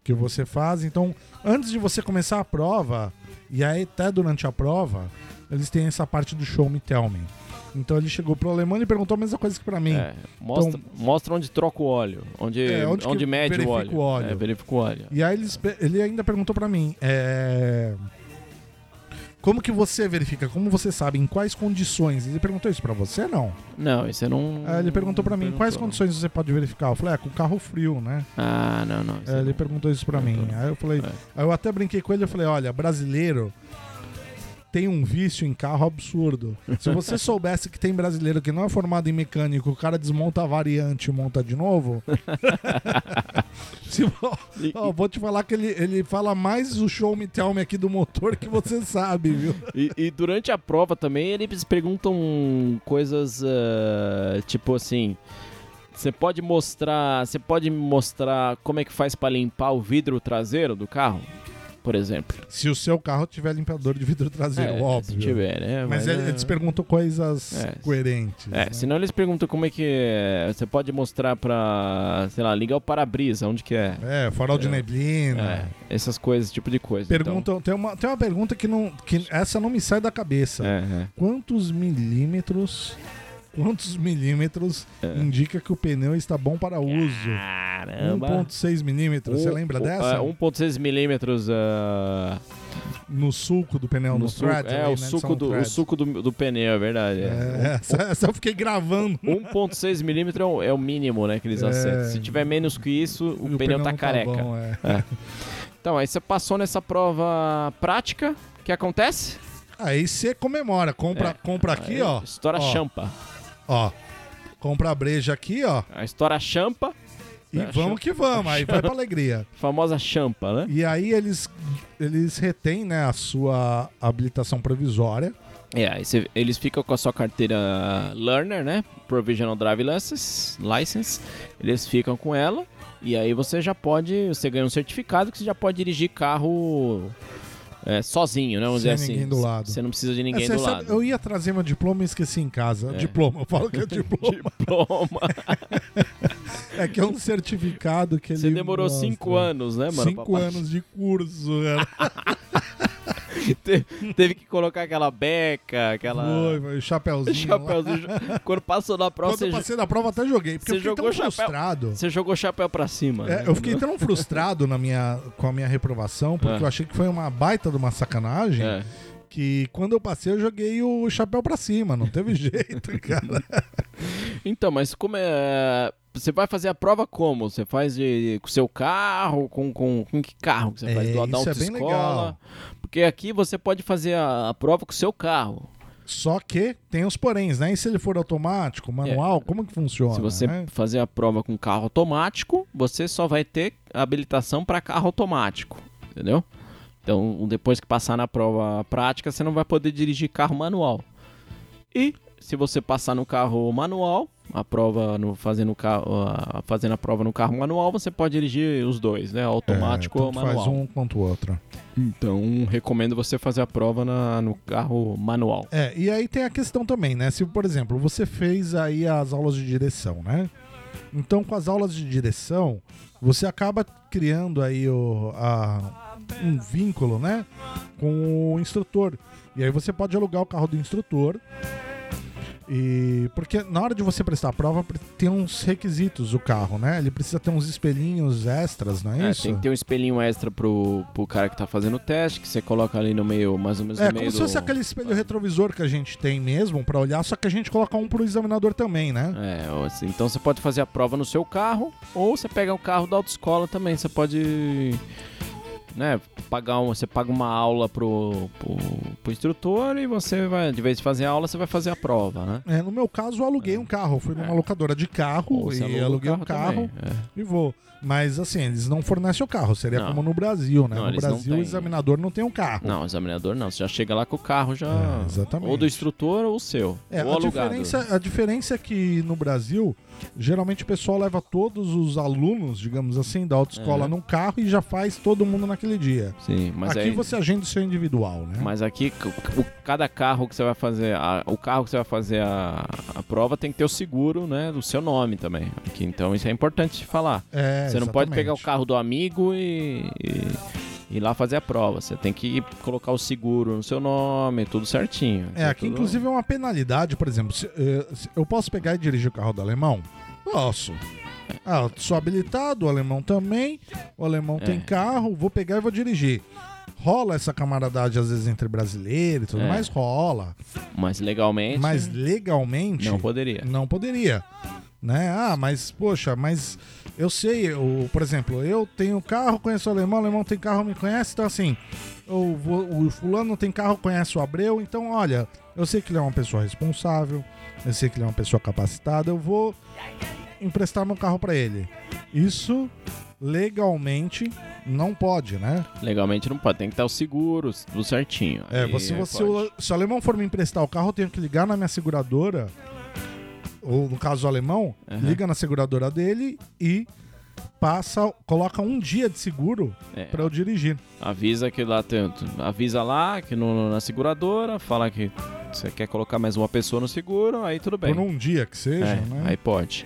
que você faz. Então, antes de você começar a prova, e aí até durante a prova, eles têm essa parte do show me tell me. Então ele chegou pro alemão e perguntou a mesma coisa que pra mim. É, mostra, mostra onde troca o óleo, onde, É, onde onde, mede o óleo. o óleo. É, verifica o óleo. E aí eles, pe- ele ainda perguntou pra mim, é... Como que você verifica? Como você sabe? Em quais condições? Ele perguntou isso pra você, não? Não, isso não... Aí ele perguntou pra mim, quais perguntou, não. condições você pode verificar? Eu falei, é, com carro frio, né? Ah, não, não. É, ele não. perguntou isso pra mim. Aí eu falei, É. aí eu até brinquei com ele, eu falei, olha, brasileiro tem um vício em carro absurdo. Se você soubesse que tem brasileiro que não é formado em mecânico, o cara desmonta a variante e monta de novo. Se, E- ó, vou te falar que ele, ele fala mais o show me tell me aqui do motor que você sabe, viu? E, e durante a prova também eles perguntam coisas ah, tipo assim. Você pode mostrar. Você pode mostrar como é que faz pra limpar o vidro traseiro do carro? Por exemplo. Se o seu carro tiver limpador de vidro traseiro, É, óbvio. Se tiver, né? Mas ele- é- eles perguntam coisas É. coerentes. É, né? senão eles perguntam como é que é. Você pode mostrar pra, sei lá, ligar o para-brisa, onde que é. É, farol de É. neblina. É, essas coisas, tipo de coisa. Perguntam, tem, uma, tem uma pergunta que não. que essa não me sai da cabeça. Então, é, é. Quantos milímetros. Quantos milímetros É. indica que o pneu está bom para uso? Caramba. 1.6 milímetros, você lembra um- dessa? é, 1.6 milímetros ah, No sulco do pneu, no, no thread. é, ali, o né, suco, do, o suco do, do pneu, é verdade. É, É. essa, essa eu fiquei gravando. 1.6 milímetros é o- é o mínimo, né, que eles É. acertam. Se tiver menos que isso, o, E pneu, tá não careca. bom, é. Então, aí você passou nessa prova prática, o que acontece? Aí você comemora, compra, É. compra aqui, Aí, ó. Estoura ó, champa. Ó, compra a breja aqui, ó. A estoura champa, E É, vamos que vamos, aí vai pra alegria. famosa champa, né? E aí eles, eles retêm, né, a sua habilitação provisória. É, aí você- eles ficam com a sua carteira learner, né? Provisional Drive License, license. Eles ficam com ela. E aí você já pode. Você ganha um certificado que você já pode dirigir carro é, sozinho, né? Vamos Sem dizer assim. ninguém do lado. Você não precisa de ninguém É, do lado. eu ia trazer meu diploma e esqueci em casa. É. Diploma, eu falo que é diploma. Diploma. é que é um certificado que ele. Você demorou mostra. cinco anos, né, mano? Cinco anos de curso. cara. Te- Teve que colocar aquela beca, aquela. Foi, chapéuzinho. Quando passou na prova, Quando eu passei na prova, até joguei. Porque eu fiquei tão chapéu- frustrado. você jogou chapéu pra cima. É, né? eu fiquei tão frustrado na minha, com a minha reprovação, porque É. eu achei que foi uma baita de uma sacanagem, É. que quando eu passei eu joguei o chapéu pra cima, não teve jeito, cara. Então, mas como é. Você vai fazer a prova como? Você faz de, com seu carro? Com, com, com que carro que você É, faz? Do isso Adalto é bem Escola? legal. Porque aqui você pode fazer a, a prova com o seu carro. Só que tem os poréns, né? E se ele for automático, manual, como que funciona? É. Se você né? fazer a prova com carro automático, você só vai ter habilitação para carro automático, entendeu? Então, depois que passar na prova prática, você não vai poder dirigir carro manual. E se você passar no carro manual, a prova no fazendo carro, a- fazendo a prova no carro manual, você pode dirigir os dois, né? Automático é, ou manual. faz um quanto o outro. Então, recomendo você fazer a prova na- no carro manual. É, e aí tem a questão também, né? Se, por exemplo, você fez aí as aulas de direção, né? Então, com as aulas de direção, você acaba criando aí o, a- um vínculo, né? Com o instrutor. E aí você pode alugar o carro do instrutor. E porque na hora de você prestar a prova tem uns requisitos o carro, né? Ele precisa ter uns espelhinhos extras, não é, É, isso? tem que ter um espelhinho extra pro, pro cara que tá fazendo o teste, que você coloca ali no meio, mais ou menos É, no como meio se do... fosse aquele espelho retrovisor que a gente tem mesmo pra olhar, só que a gente coloca um pro examinador também, né? É, assim, então você pode fazer a prova no seu carro, ou você pega o carro da autoescola também. Você pode, né, pagar um, você paga uma aula pro, pro, pro instrutor e você vai, de vez de fazer a aula, você vai fazer a prova, né? É, no meu caso, eu aluguei um carro. Fui numa locadora de carro e o aluguei um carro também, é. e vou. Mas assim, eles não fornecem o carro. Seria Não. como no Brasil, né? Não, no Brasil, o examinador não tem um carro. Não, examinador não. Você já chega lá com o carro já. É, exatamente. Ou do instrutor ou o seu. É, ou a alugado. diferença, a diferença é que no Brasil, geralmente o pessoal leva todos os alunos, digamos assim, da autoescola É. num carro e já faz todo mundo naquele dia. Sim, mas Aqui aí. você agenda o seu individual, né? Mas aqui, o- cada carro que você vai fazer, a- o carro que você vai fazer a, a prova tem que ter o seguro, né, do seu nome também. Aqui, então isso é importante falar. É, você não pode exatamente. pegar o carro do amigo e, e ir lá fazer a prova. Você tem que colocar o seguro no seu nome, tudo certinho. É, aqui Tudo- inclusive é uma penalidade, por exemplo, se, eh, se eu posso pegar e dirigir o carro do alemão? Posso. Ah, sou habilitado, o alemão também, o alemão É. tem carro, vou pegar e vou dirigir. Rola essa camaradagem às vezes entre brasileiros e tudo É. mais, rola. Mas legalmente Mas legalmente não poderia. não poderia. Né? Ah, mas poxa, mas eu sei, eu, por exemplo, eu tenho carro, conheço o alemão, o alemão tem carro, me conhece, então assim, eu vou- o fulano tem carro, conhece o Abreu, então olha, eu sei que ele é uma pessoa responsável, eu sei que ele é uma pessoa capacitada, eu vou emprestar meu carro pra ele. Isso legalmente não pode, né? Legalmente não pode. Tem que estar o seguro, tudo certinho. É, Aí você, pode. se o alemão for me emprestar o carro, eu tenho que ligar na minha seguradora, ou no caso o alemão, Aham. liga na seguradora dele e passa, coloca um dia de seguro É, pra eu dirigir. Avisa que lá tem. Avisa lá que no, na seguradora, fala que você quer colocar mais uma pessoa no seguro, aí tudo bem. Por um dia que seja, É, né? Aí pode.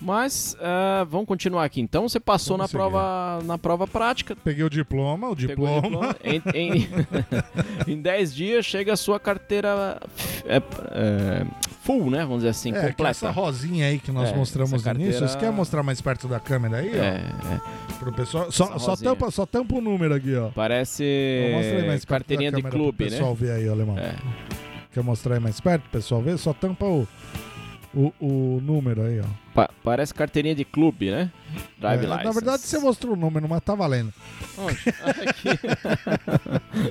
Mas ah, vamos continuar aqui. Então você passou na seguir. prova, na prova prática. Peguei o diploma, o Pegou o diploma. diploma. Em, em, em 10 dias chega a sua carteira é, é, full, né? Vamos dizer assim, É, completa. essa rosinha aí que nós É, mostramos no início, você quer mostrar mais perto da câmera aí, É, ó? é. Pro pessoal. Só, só, tampa, só tampa o número aqui, ó. Parece Mostra aí mais perto carteirinha da de clube, pro né? pessoal ver aí, alemão. É. Quer mostrar aí mais perto, pessoal ver? Só tampa o, o, o número aí, ó. Pa- parece carteirinha de clube, né? Drive É, license. na verdade, você mostrou o número, mas tá valendo. Onde? Aqui.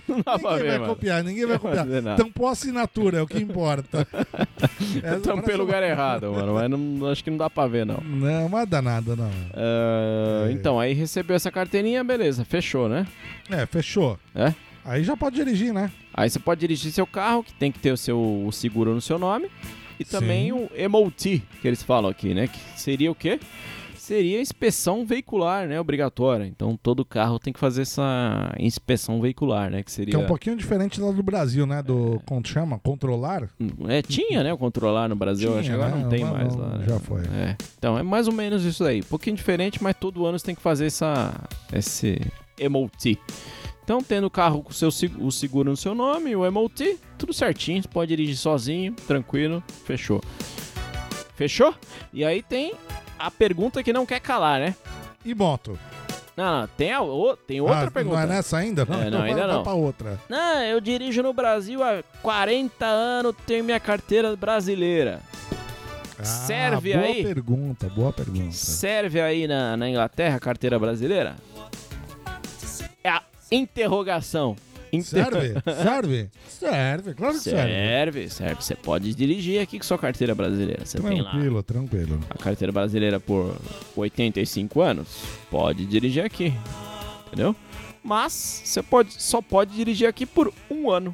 Não dá ninguém ver, vai mano. copiar, ninguém vai copiar. Tampou a assinatura, é o que importa. Tampei parece o lugar uma- errado, mano. Mas não, acho que não dá pra ver, não. Não, mas dá nada, não. Ah, É. Então, aí recebeu essa carteirinha, beleza, fechou, né? É, fechou. É? Aí já pode dirigir, né? Aí você pode dirigir seu carro, que tem que ter o seu o seguro no seu nome. E também Sim. o MOT, que eles falam aqui, né? Que seria o quê? Seria inspeção veicular, né? Obrigatória. Então todo carro tem que fazer essa inspeção veicular, né? Que seria. Que é um pouquinho diferente lá do Brasil, né? Do, como chama? Controlar? É, tinha, né? O controlar no Brasil, Tinha, acho que agora né? não tem Mas mais não, lá. né? já foi. É. Então é mais ou menos isso aí. Um pouquinho diferente, mas todo ano você tem que fazer essa, esse MOT. Então, tendo o carro com o seu, o seguro no seu nome, o MOT, tudo certinho. Você pode dirigir sozinho, tranquilo, fechou. Fechou? E aí tem a pergunta que não quer calar, né? E moto? Não, não, tem, a, o- tem outra Ah, pergunta. Não é nessa ainda? Não, É, não, então vai- ainda vai não. pra outra. Não, eu dirijo no Brasil há 40 anos, tenho minha carteira brasileira. Ah, Serve boa aí? pergunta, boa pergunta. Serve aí na, na Inglaterra a carteira brasileira? Interrogação. Inter- Serve? Serve? Serve, claro que serve. Serve, serve. Você pode dirigir aqui com sua carteira brasileira. Você tem lá Tranquilo, tranquilo. a carteira brasileira por 85 anos, pode dirigir aqui. Entendeu? Mas você pode, só pode dirigir aqui por um ano.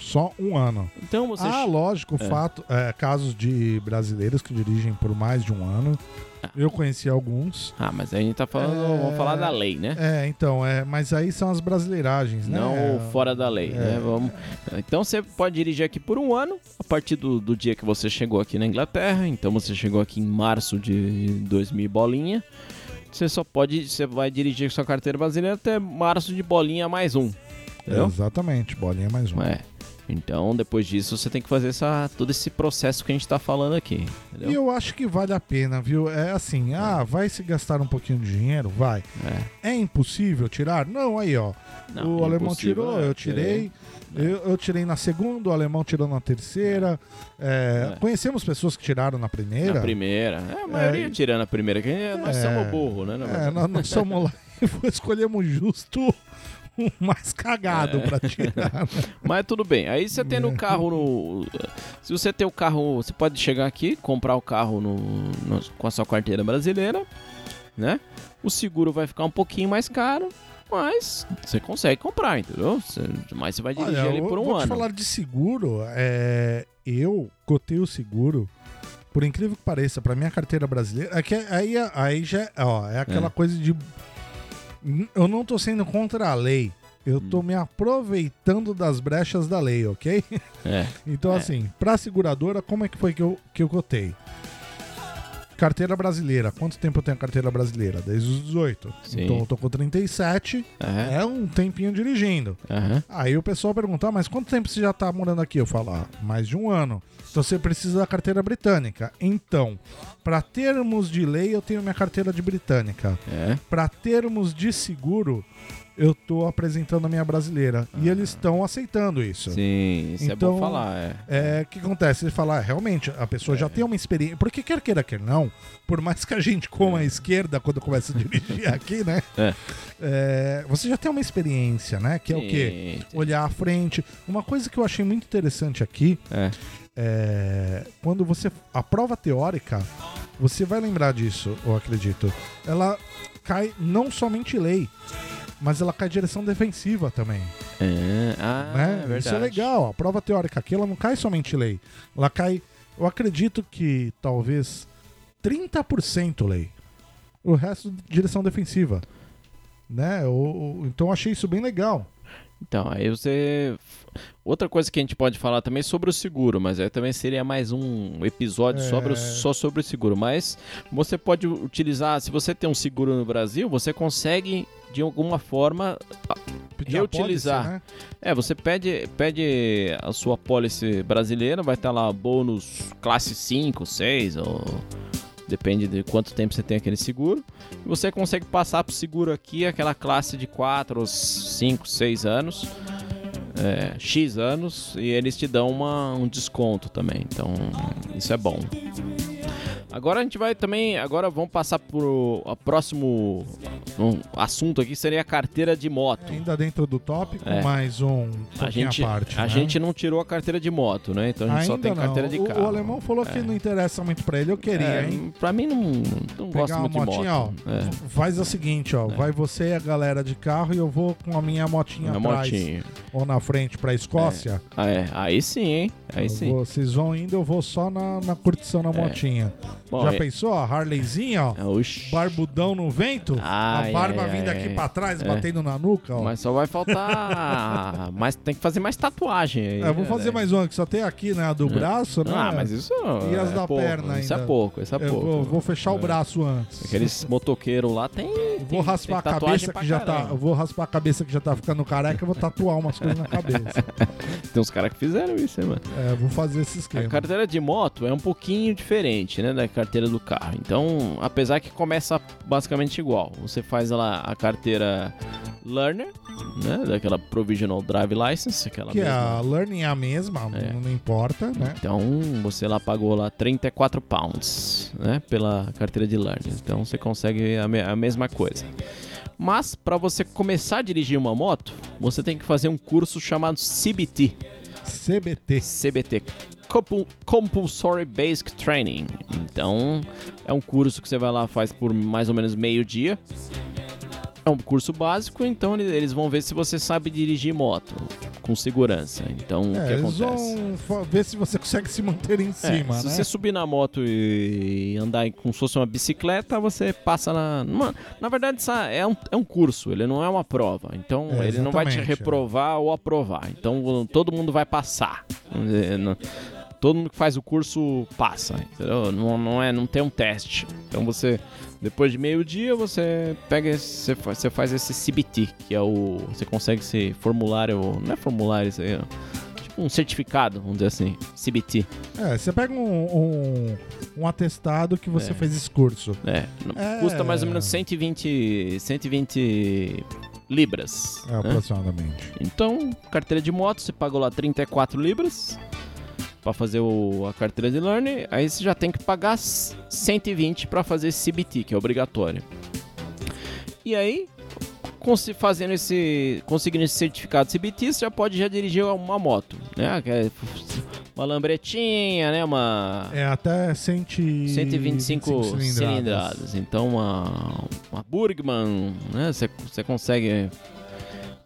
Só um ano. Então você. Ah, lógico, É. fato. é, casos de brasileiros que dirigem por mais de um ano. Eu conheci alguns. Ah, mas aí a gente tá falando. É. Vamos falar da lei, né? É, então, é, mas aí são as brasileiragens, né? Não fora da lei, É. né? Vamos... Então você pode dirigir aqui por um ano, a partir do, do dia que você chegou aqui na Inglaterra. Então você chegou aqui em março de 2000 e bolinha. Você só pode. Você vai dirigir sua carteira brasileira até março de bolinha mais um. Entendeu? Exatamente, bolinha mais um. É. Então, depois disso, você tem que fazer essa, todo esse processo que a gente tá falando aqui. E Entendeu? eu acho que vale a pena, viu? É assim, ah, vai se gastar um pouquinho de dinheiro? Vai. É. É impossível tirar? Não, aí, ó. Não, o é alemão tirou, eu tirei. Eu, eu tirei na segunda, o alemão tirou na terceira. É, É. Conhecemos pessoas que tiraram na primeira. Na primeira. É, a maioria É. tirando a primeira, que nós É. somos burro, né? É, nós, nós somos lá e escolhemos justo mais cagado É. pra tirar. né? Mas tudo bem. Aí você tem no carro no. Se você tem o carro. Você pode chegar aqui, comprar o carro no, no- com a sua carteira brasileira, né? O seguro vai ficar um pouquinho mais caro, mas você consegue comprar, entendeu? Você- mas você vai dirigir Olha, eu por um vou te ano. falar de seguro. é, eu cotei o seguro. Por incrível que pareça, pra minha carteira brasileira. É que aí, aí já ó, é aquela É. coisa de. Eu não tô sendo contra a lei. Eu Hum. tô me aproveitando das brechas da lei, ok? É. Então, É. assim, pra seguradora, como é que foi que eu, que eu cotei? Carteira brasileira. Quanto tempo eu tenho carteira brasileira? Desde os 18. Sim. Então eu tô com 37. Aham. É um tempinho dirigindo. Aham. Aí o pessoal pergunta, ah, mas quanto tempo você já tá morando aqui? Eu falo, ah, mais de um ano. Então você precisa da carteira britânica. Então, para termos de lei, eu tenho minha carteira de britânica. É. Para termos de seguro, eu tô apresentando a minha brasileira. E eles estão aceitando isso. Sim, isso é Então, bom falar. É. É, o que acontece? Ele fala, ah, realmente, a pessoa já tem uma experiência. Porque quer queira, quer não, por mais que a gente coma a esquerda quando começa a dirigir aqui, né? É. É, você já tem uma experiência, né? Que é o quê? Sim, Olhar à frente. Uma coisa que eu achei muito interessante aqui É. é quando você. A prova teórica, você vai lembrar disso, eu acredito. Ela cai não somente lei, mas ela cai direção defensiva também. É. Ah, né? é. Isso é legal. A prova teórica aqui ela não cai somente lei. Ela cai. Eu acredito que talvez 30% lei. O resto direção defensiva. Né? Então eu achei isso bem legal. Então, aí você. Outra coisa que a gente pode falar também é sobre o seguro, mas aí também seria mais um episódio É. sobre o- só sobre o seguro. Mas você pode utilizar, se você tem um seguro no Brasil, você consegue de alguma forma. Pedir Reutilizar. pólice, né? É, você pede, pede a sua pólice brasileira, vai estar lá bônus classe 5, 6, ou. Depende de quanto tempo você tem aquele seguro. Você consegue passar pro seguro aqui aquela classe de 4, 5, 6 anos. é, X anos. E eles te dão uma, um desconto também. Então, isso é bom. Agora a gente vai também. Agora vamos passar pro a próximo um assunto aqui, seria a carteira de moto. Ainda dentro do tópico, É. mais um A gente, parte. a né? gente não tirou a carteira de moto, né? Então a gente só Ainda tem não. carteira de O- carro. O, alemão falou que não interessa muito pra ele. Eu queria, É, hein? Pra mim não, não gosto muito de motinha, moto. ó. É, Faz o seguinte, ó. Vai você e a galera de carro e eu vou com a minha motinha uma atrás motinha. ou na frente pra Escócia. Ah, é. Aí sim, hein? Aí Eu sim. vou- vocês vão indo, eu vou só na, na curtição na motinha. Bom, Já é- pensou, ó, Harleyzinha, ó, é, oxi. barbudão no vento, Ai, a barba ai, vindo ai, aqui ai. pra trás, É. batendo na nuca, ó. Mas só vai faltar. mas tem que fazer mais tatuagem aí. É, vou né, fazer velho? mais uma que só tem aqui, né, a do braço, né? Ah, mas isso. E as é da pouco, perna Isso é ainda? pouco, isso é pouco. vou, vou fechar o É. braço antes. Aqueles motoqueiros lá tem. Vou tem- raspar a tem tatuagem cabeça que já tá. caramba. Eu vou raspar a cabeça que já tá ficando careca, eu vou tatuar umas coisas na cabeça. Tem uns caras que fizeram isso, hein, mano. É, vou fazer esse A esquema. carteira de moto é um pouquinho diferente, né, da carteira do carro. Então, apesar que começa basicamente igual. Você faz lá a carteira Learner, né, daquela Provisional Drive License, aquela Que mesma. a learning é a mesma, É. não importa, né? Então, você lá pagou lá 34 pounds, né, pela carteira de Learner. Então, você consegue a, me- a mesma coisa. Mas, para você começar a dirigir uma moto, você tem que fazer um curso chamado CBT. CBT. CBT Compu- Compulsory Basic Training. Então, é um curso que você vai lá faz por mais ou menos meio dia. É um curso básico, então ele- eles vão ver se você sabe dirigir moto com segurança. Então, o que É, eles acontece? vão ver se você consegue se manter em É, cima, se né? você subir na moto e andar como se fosse uma bicicleta, você passa na. numa- na verdade, é um, é um curso, ele não é uma prova. Então, É, ele não vai te é. reprovar ou aprovar. Então, todo mundo vai passar. Dizer, não- Todo mundo que faz o curso passa, entendeu? Não, não, é, não tem um teste. Então você, depois de meio dia, você pega esse, você fa- você faz esse CBT, que é o. Você consegue esse formulário. Não é formulário isso aí, ó. Tipo um certificado, vamos dizer assim. CBT. É, você pega um, um, um atestado que você É. fez esse curso. É, É. custa mais ou menos 120, 120 libras. É, né? aproximadamente. Então, carteira de moto, você pagou lá 34 libras pra fazer o- a carteira de learning, aí você já tem que pagar s- 120 pra fazer esse CBT, que é obrigatório. E aí, fazendo esse, conseguindo esse certificado CBT, você já pode já dirigir uma moto, né? É Uma lambretinha, né? Uma É até 100, 125 cilindradas. cilindradas. Então, uma, uma Burgman, né? Você você consegue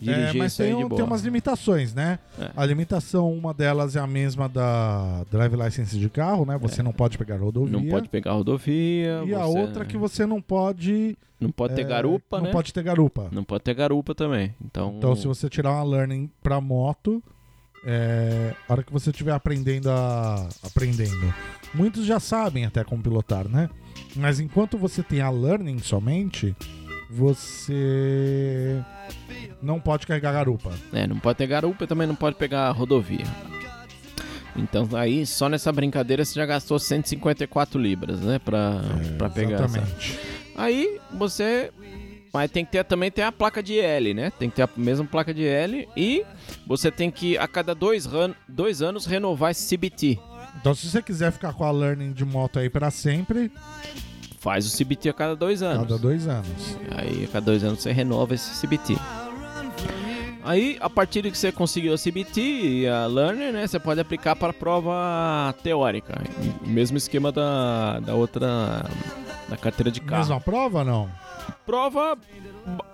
dirigir É, mas tem, um- tem umas limitações, né? É. A limitação, uma delas é a mesma da drive license de carro, né? Você não pode pegar rodovia. É. Não pode pegar rodovia. E a você outra que você não pode. Não pode ter é, garupa, não né? pode ter garupa. Não pode ter garupa também. Então, Então, se você tirar uma learning pra moto, é, a hora que você estiver aprendendo a. aprendendo. Muitos já sabem até como pilotar, né? Mas enquanto você tem a learning somente, você não pode carregar garupa. é, não pode ter garupa e também não pode pegar rodovia. Então aí, só nessa brincadeira você já gastou 154 libras, né? Pra, pra pegar essa. Exatamente. Aí você. Mas tem que ter também tem a placa de L, né? Tem que ter a mesma placa de L e você tem que a cada dois, ran- dois anos renovar esse CBT. Então, se você quiser ficar com a learning de moto aí pra sempre, Faz o CBT a cada dois anos. cada dois anos. Aí a cada dois anos você renova esse CBT. Aí, a partir de que você conseguiu a CBT e a Learner, né? Você pode aplicar para a prova teórica. O mesmo esquema da, da outra. da carteira de carro. Mesma prova não? prova.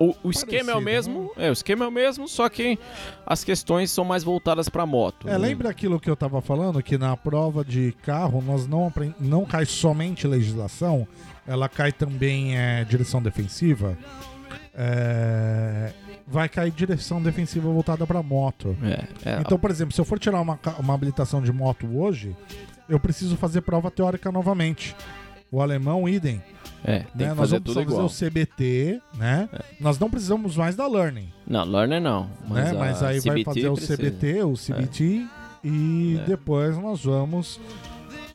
O, o esquema é o Parecido, mesmo, é, o esquema é o mesmo, só que as questões são mais voltadas para moto. É, né? lembra aquilo que eu tava falando? Que na prova de carro nós não, não cai somente legislação, ela cai também é, direção defensiva. É, vai cair direção defensiva voltada pra moto. É, é, Então, por exemplo, se eu for tirar uma, uma habilitação de moto hoje, eu preciso fazer prova teórica novamente. O alemão, idem. é, tem né? que Nós fazer vamos tudo precisar igual. É. fazer o CBT, né? Nós não precisamos mais da Learning, Não, Learner não. Mas, né? Mas aí vai CBT fazer o precisa. CBT, o CBT, e É. depois nós vamos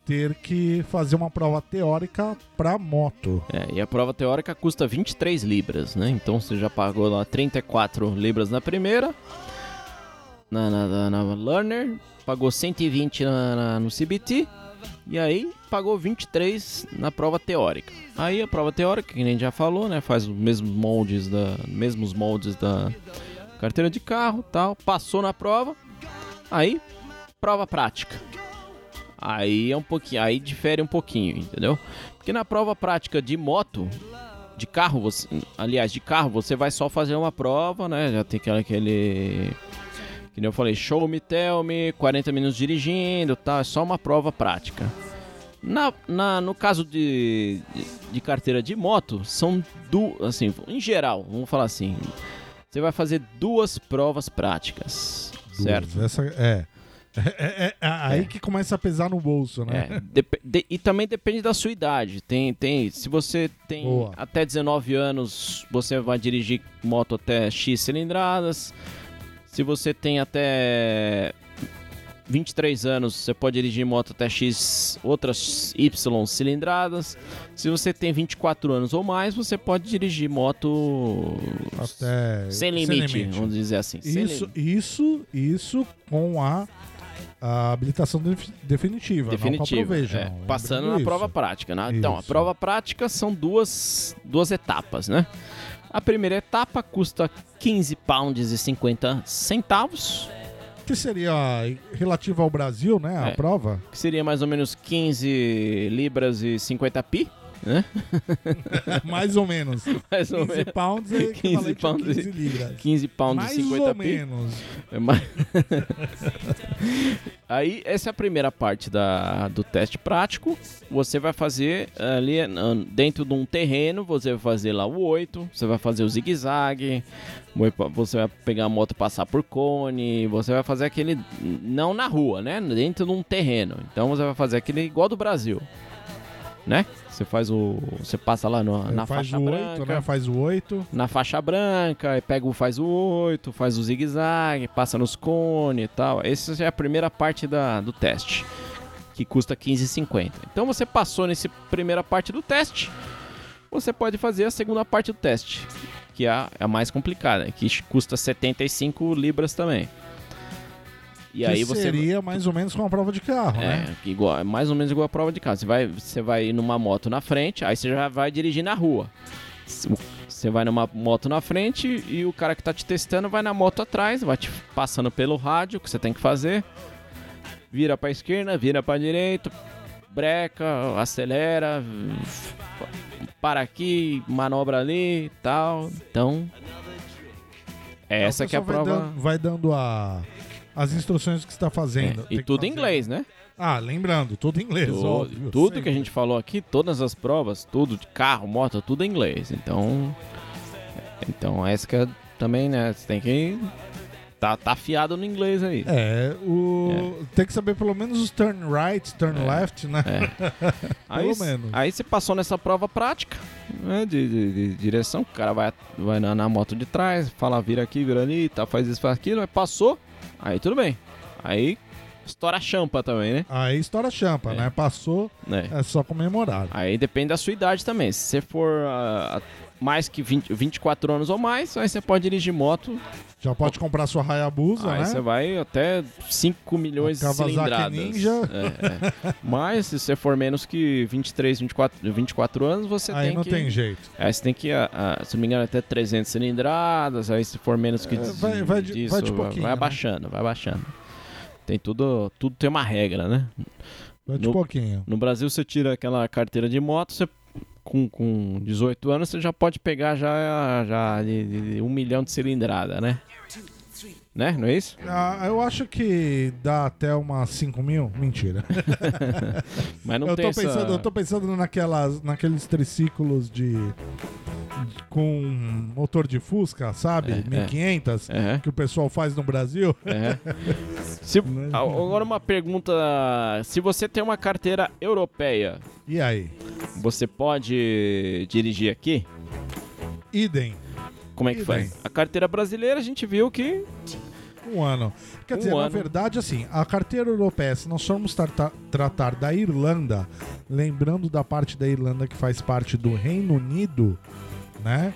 ter que fazer uma prova teórica pra moto. É, e a prova teórica custa 23 libras, né? Então você já pagou lá 34 libras na primeira, na, na, na- na Learner, pagou 120 na, na- no CBT, e aí pagou 23 na prova teórica. Aí a prova teórica, que nem já falou, né? Faz os mesmos moldes da, mesmos moldes da carteira de carro tal, passou na prova, aí prova prática. Aí é um pouquinho, aí difere um pouquinho, entendeu? Porque na prova prática de moto, de carro, você, aliás, de carro, você vai só fazer uma prova, né? Já tem aquele, aquele que nem eu falei, show me, tell me, 40 minutos dirigindo, tá? É só uma prova prática. Na, na- no caso de, de, de carteira de moto, são duas, assim, em geral, vamos falar assim, você vai fazer duas provas práticas, certo? Duas. Essa, é. É, é- é aí É. que começa a pesar no bolso, né? É, dep- de- e também depende da sua idade. Tem, tem, se você tem Boa. até 19 anos, você vai dirigir moto até X cilindradas. Se você tem até 23 anos, você pode dirigir moto até X, outras Y cilindradas. Se você tem 24 anos ou mais, você pode dirigir moto Até sem limite, vamos dizer assim. sem Isso, limite. isso, isso com a, a habilitação def- definitiva. não com a Definitivo. Provisional, é, passando na isso. prova prática, né? Então, a prova prática são duas, duas etapas, né? A primeira etapa custa 15 pounds e 50 centavos, Que seria relativo ao Brasil, né? A É. prova. que seria mais ou menos 15 libras e 50 pi, né? Mais ou menos. Mais ou 15 menos. pounds é 15 equivalente pounds a 15 libras. 15 pounds Mais e 50 ou pi. menos. É mais- Aí, essa é a primeira parte da, do teste prático. Você vai fazer ali ah, dentro de um terreno, você vai fazer lá o 8, você vai fazer o zigue-zague, você vai pegar a moto e passar por cone, você vai fazer aquele. Não na rua, né? Dentro de um terreno. Então você vai fazer aquele igual do Brasil. Né? Você faz o. Você passa lá no- na Faz faixa o branca 8, né? Faz o 8. na faixa branca, aí pega o faz o 8, faz o zigue-zague, passa nos cones e tal. Essa é a primeira parte da, do teste, que custa 15,50. Então você passou nessa primeira parte do teste, você pode fazer a segunda parte do teste, que é a, é a mais complicada, que custa 75 libras também. E que aí você seria mais ou menos com a prova de carro, é, né? igual, é mais ou menos igual a prova de carro. Você vai, você vai numa moto na frente, aí você já vai dirigir na rua. Você vai numa moto na frente e o cara que tá te testando vai na moto atrás, vai te passando pelo rádio que você tem que fazer. Vira pra esquerda, vira pra direita, breca, acelera, para aqui, manobra ali e tal. Então, essa Então, o que é a prova. Vai dando, vai dando a, as instruções que você está fazendo. É, e que tudo em inglês, né? Ah, lembrando, tudo em inglês, Tudo, óbvio. tudo que sempre. a gente falou aqui, todas as provas, tudo de carro, moto, tudo em inglês. Então, então essa que é também, né? Você tem que tá, tá afiado no inglês aí. É, o... tem que saber pelo menos os turn right, turn É. left, né? aí, pelo menos. aí você passou nessa prova prática, né? De, de- de direção, o cara vai, vai na, na moto de trás, fala vira aqui, vira ali, tá, faz isso, faz aquilo, mas passou, aí tudo bem. Aí estoura a champa também, né? Aí estoura a champa, É. né? Passou, né? é só comemorar. Aí depende da sua idade também. Se você for ah, mais que 20, 24 anos ou mais, aí você pode dirigir moto. Já pode comprar sua Hayabusa, aí né? você vai até 5 milhões de A cilindradas. Ninja. É, é. Mas se você for menos que 23, 24, 24 anos, você Aí tem não que... tem jeito. Aí você tem que, ah, ah, se não me engano, até 300 cilindradas. Aí se for menos que É, vai- vai de- disso, vai de pouquinho, vai né? abaixando, vai abaixando. Tem tudo, tudo tem uma regra, né? Vai de No- pouquinho. No Brasil, você tira aquela carteira de moto, você com, com 18 anos, você já pode pegar já, já de, de um milhão de cilindrada, né? Né? Não é isso? Ah, eu acho que dá até umas 5 mil. Mentira. Mas não eu, tem tô essa... pensando, eu tô pensando naquelas, naqueles triciclos de. com motor de Fusca, sabe? É, é. 1500 É, que o pessoal faz no Brasil. é. Se- Né? agora uma pergunta. Se você tem uma carteira europeia, E aí? você pode dirigir aqui? Idem. Como é que E faz? A carteira brasileira a gente viu que Um ano. Quer Um dizer, na ano. verdade, assim, a carteira europeia, se nós formos trata- tratar da Irlanda, lembrando da parte da Irlanda que faz parte do Reino Unido, né?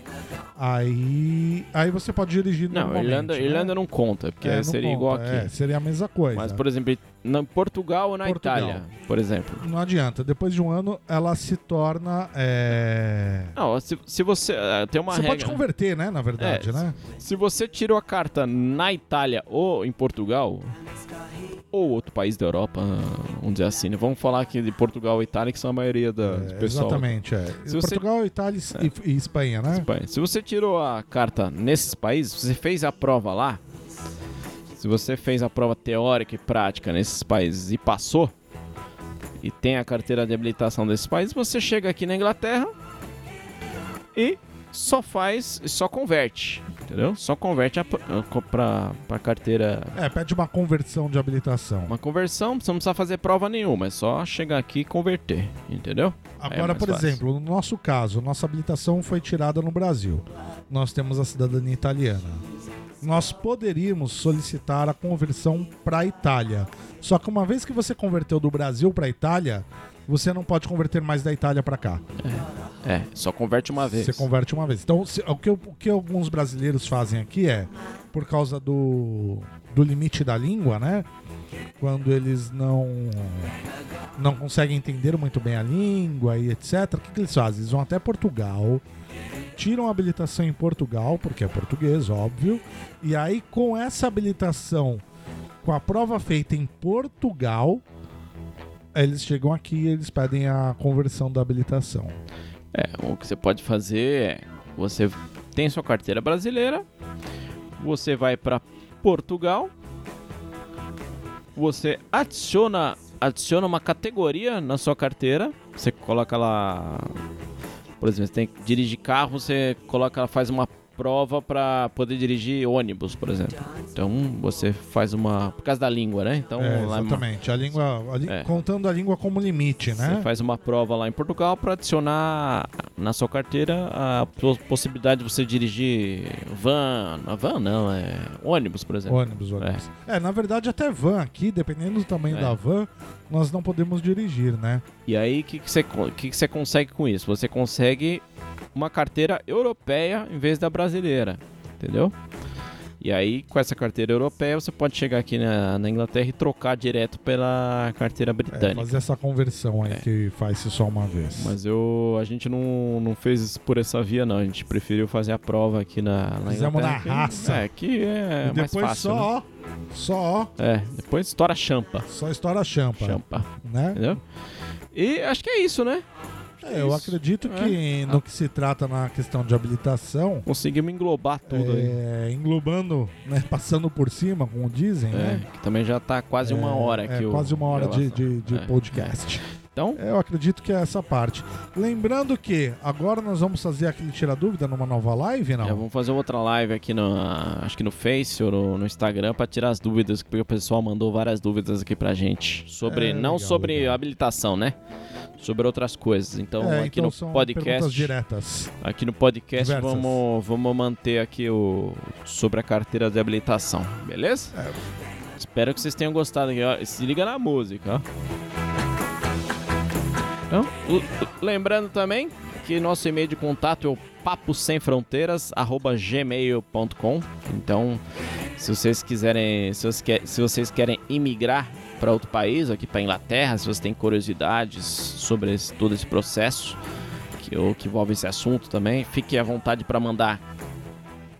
Aí, aí você pode dirigir Não, Irlanda, né? Irlanda não conta, porque É, seria conta, igual aqui. é, seria a mesma coisa. Mas, por exemplo, na Portugal ou na Portugal. Itália, por exemplo. Não adianta. Depois de um ano, ela se torna. é, Não, se, se você. eh, tem uma Você regra. pode converter, né? Na verdade, É, né? Se você tirou a carta na Itália ou em Portugal, ou outro país da Europa, vamos dizer assim, né? Vamos falar aqui de Portugal e Itália, que são a maioria da, É, pessoal. exatamente, é. Se você- Portugal, Itália e, e Espanha, né? Espanha. Se você tirou a carta nesses países, você fez a prova lá, se você fez a prova teórica e prática nesses países e passou, e tem a carteira de habilitação desses países, você chega aqui na Inglaterra e só faz, só converte, entendeu? Só converte a, pr- a- carteira. É, pede uma conversão de habilitação. Uma conversão, você não precisa fazer prova nenhuma, é só chegar aqui e converter, entendeu? É Agora, mais por fácil. exemplo, no nosso caso, nossa habilitação foi tirada no Brasil. Nós temos a cidadania italiana. Nós poderíamos solicitar a conversão para a Itália. Só que uma vez que você converteu do Brasil para a Itália, você não pode converter mais da Itália para cá. É, só converte uma vez. Você converte uma vez. Então, se- o, que, o que alguns brasileiros fazem aqui é, por causa do, do limite da língua, né? Quando eles não não conseguem entender muito bem a língua e etc. O que, que eles fazem? Eles vão até Portugal, tiram a habilitação em Portugal, porque é português, óbvio. E aí, com essa habilitação, com a prova feita em Portugal, eles chegam aqui e eles pedem a conversão da habilitação. É, o que você pode fazer é, você tem sua carteira brasileira, você vai para Portugal, você adiciona adiciona uma categoria na sua carteira, você coloca lá, por exemplo, você tem que dirigir carro, você coloca, faz uma prova para poder dirigir ônibus, por exemplo. Então você faz uma por causa da língua, né? Então É, lá- exatamente. A língua, a lí- É. contando a língua como limite, né? Você faz uma prova lá em Portugal para adicionar na sua carteira a po- possibilidade de você dirigir van, van não, é ônibus, por exemplo. Ônibus, ônibus. É. na verdade, até van aqui, dependendo do tamanho É. da van, nós não podemos dirigir, né? E aí o que, você, que, que você consegue com isso? Você consegue uma carteira europeia em vez da brasileira, entendeu? E aí, com essa carteira europeia, você pode chegar aqui na, na Inglaterra e trocar direto pela carteira É, britânica. fazer essa conversão aí É. que faz-se só uma vez. Mas eu, a gente não, não fez isso por essa via, não. A gente preferiu fazer a prova aqui na, na Fizemos Inglaterra, na que- raça. É, que é e depois mais fácil. só, né? só, É, depois estoura champa. só estoura champa, Champa, né? entendeu? E acho que é isso, né? É, eu acredito É. que no que se trata na questão de habilitação, Conseguimos englobar tudo aí. é, englobando, né, passando por cima, como dizem, É, né? que também já tá quase uma É, hora é, aqui. o- quase uma hora de, de, de É. podcast. Então, Eu acredito que é essa parte. Lembrando que agora nós vamos fazer aquele tirar dúvida numa nova live, não? já vamos fazer outra live aqui no, acho que no Face ou no, no Instagram pra tirar as dúvidas, porque o pessoal mandou várias dúvidas aqui pra gente. Sobre, É, não legal, sobre legal. habilitação, né? Sobre outras coisas. Então, É, aqui então no podcast. diretas. Aqui no podcast Diversas. vamos, vamos manter aqui o sobre a carteira de habilitação, beleza? É. Espero que vocês tenham gostado. Se liga na música, ó. Então, lembrando também que nosso e-mail de contato é o paposemfronteiras@gmail.com. Então, se vocês quiserem, se vocês, quer- se vocês querem imigrar para outro país, aqui para Inglaterra, se vocês têm curiosidades sobre esse- todo esse processo, que, ou que envolve esse assunto também, fique à vontade para mandar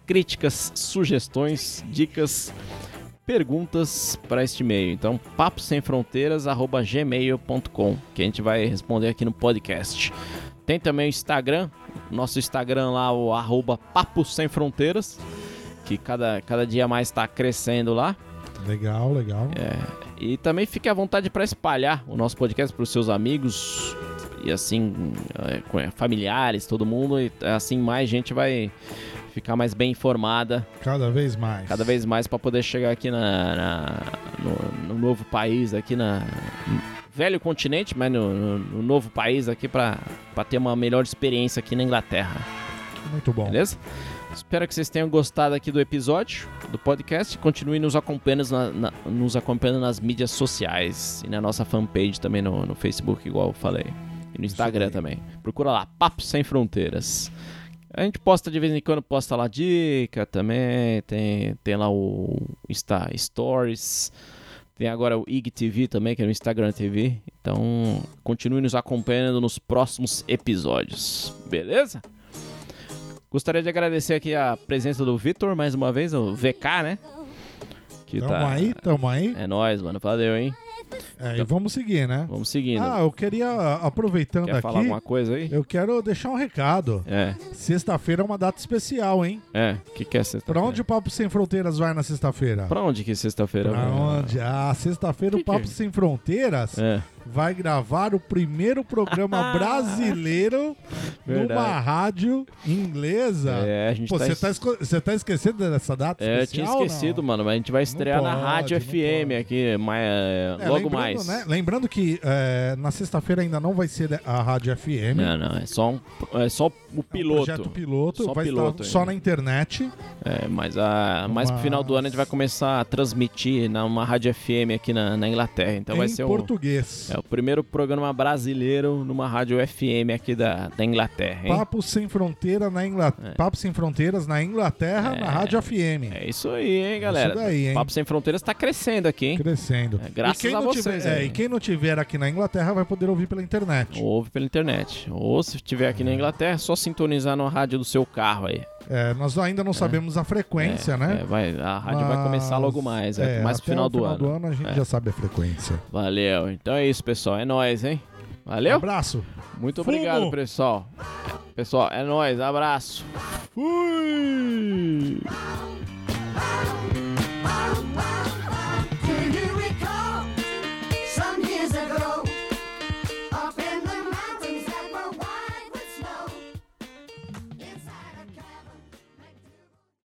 críticas, sugestões, dicas, perguntas para este e-mail. Então, paposemfronteiras@gmail.com, que a gente vai responder aqui no podcast. Tem também o Instagram, nosso Instagram lá, o arroba Papo Sem Fronteiras, que cada, cada dia mais está crescendo lá. Legal, legal. É, e também fique à vontade para espalhar o nosso podcast para os seus amigos e assim, é, com- é, familiares, todo mundo. E assim mais gente vai ficar mais bem informada Cada vez mais. cada vez mais para poder chegar aqui na, na- no, no novo país, aqui na no velho continente, mas no, no- no novo país aqui para ter uma melhor experiência aqui na Inglaterra. Muito bom. Beleza? Espero que vocês tenham gostado aqui do episódio, do podcast. Continue nos acompanhando, na- na- nos acompanhando nas mídias sociais e na nossa fanpage também no, no Facebook, igual eu falei. E no Instagram também. Procura lá, Papo Sem Fronteiras. A gente posta de vez em quando, posta lá dica também. Tem, tem lá o Insta Stories. Tem agora o IGTV também, que é no Instagram TV. Então, continue nos acompanhando nos próximos episódios. Beleza? Gostaria de agradecer aqui a presença do Vitor mais uma vez, o VK, né? Que Tamo aí, tamo aí. É nóis, mano. Valeu, hein? É, e vamos seguir, né? Vamos seguindo. Ah, eu queria, aproveitando Quer falar aqui, alguma coisa aí? eu quero deixar um recado. É, Sexta-feira é uma data especial, hein? é. O que, que é sexta-feira? Pra onde o Papo Sem Fronteiras vai na sexta-feira? Pra onde que sexta-feira? Pra vai? onde? Ah, sexta-feira o Papo que é? Sem Fronteiras É. vai gravar o primeiro programa brasileiro numa rádio inglesa. É, a gente Pô, tá você es- tá, esco- você tá esquecendo dessa data É, eu tinha especial, esquecido, não? mano, mas a gente vai estrear na pode, Rádio não FM aqui, mais, É, logo lembrando, mais. né? Lembrando que é, na sexta-feira ainda não vai ser a Rádio FM. Não, não, é só, um, é só o É um piloto. projeto piloto, Só vai piloto estar só na internet. É, mas a, mais pro final do ano a gente vai começar a transmitir numa Rádio FM aqui na, na Inglaterra. Então vai em ser o, português. É o primeiro programa brasileiro numa Rádio FM aqui da, da Inglaterra, hein? Papo sem fronteira na Inglaterra. Papo sem fronteiras na Inglaterra, na Rádio FM. É isso aí, hein, galera? Isso daí, hein? Papo Sem Fronteiras tá crescendo aqui, hein? Crescendo. É, graças a vocês tiver, é, e quem não tiver aqui na Inglaterra vai poder ouvir pela internet. Ouve pela internet. Ou se estiver aqui na Inglaterra, é só sintonizar no rádio do seu carro aí. É, nós ainda não sabemos a frequência, É, né? é, vai, a rádio vai Mas, começar logo mais, é, mais pro final, do, final ano. do ano a gente É. já sabe a frequência. Valeu. Então é isso, isso, pessoal. É nóis, hein? Valeu? Um abraço. Muito Fumo. obrigado, pessoal. Pessoal, é nóis. Abraço. Fui!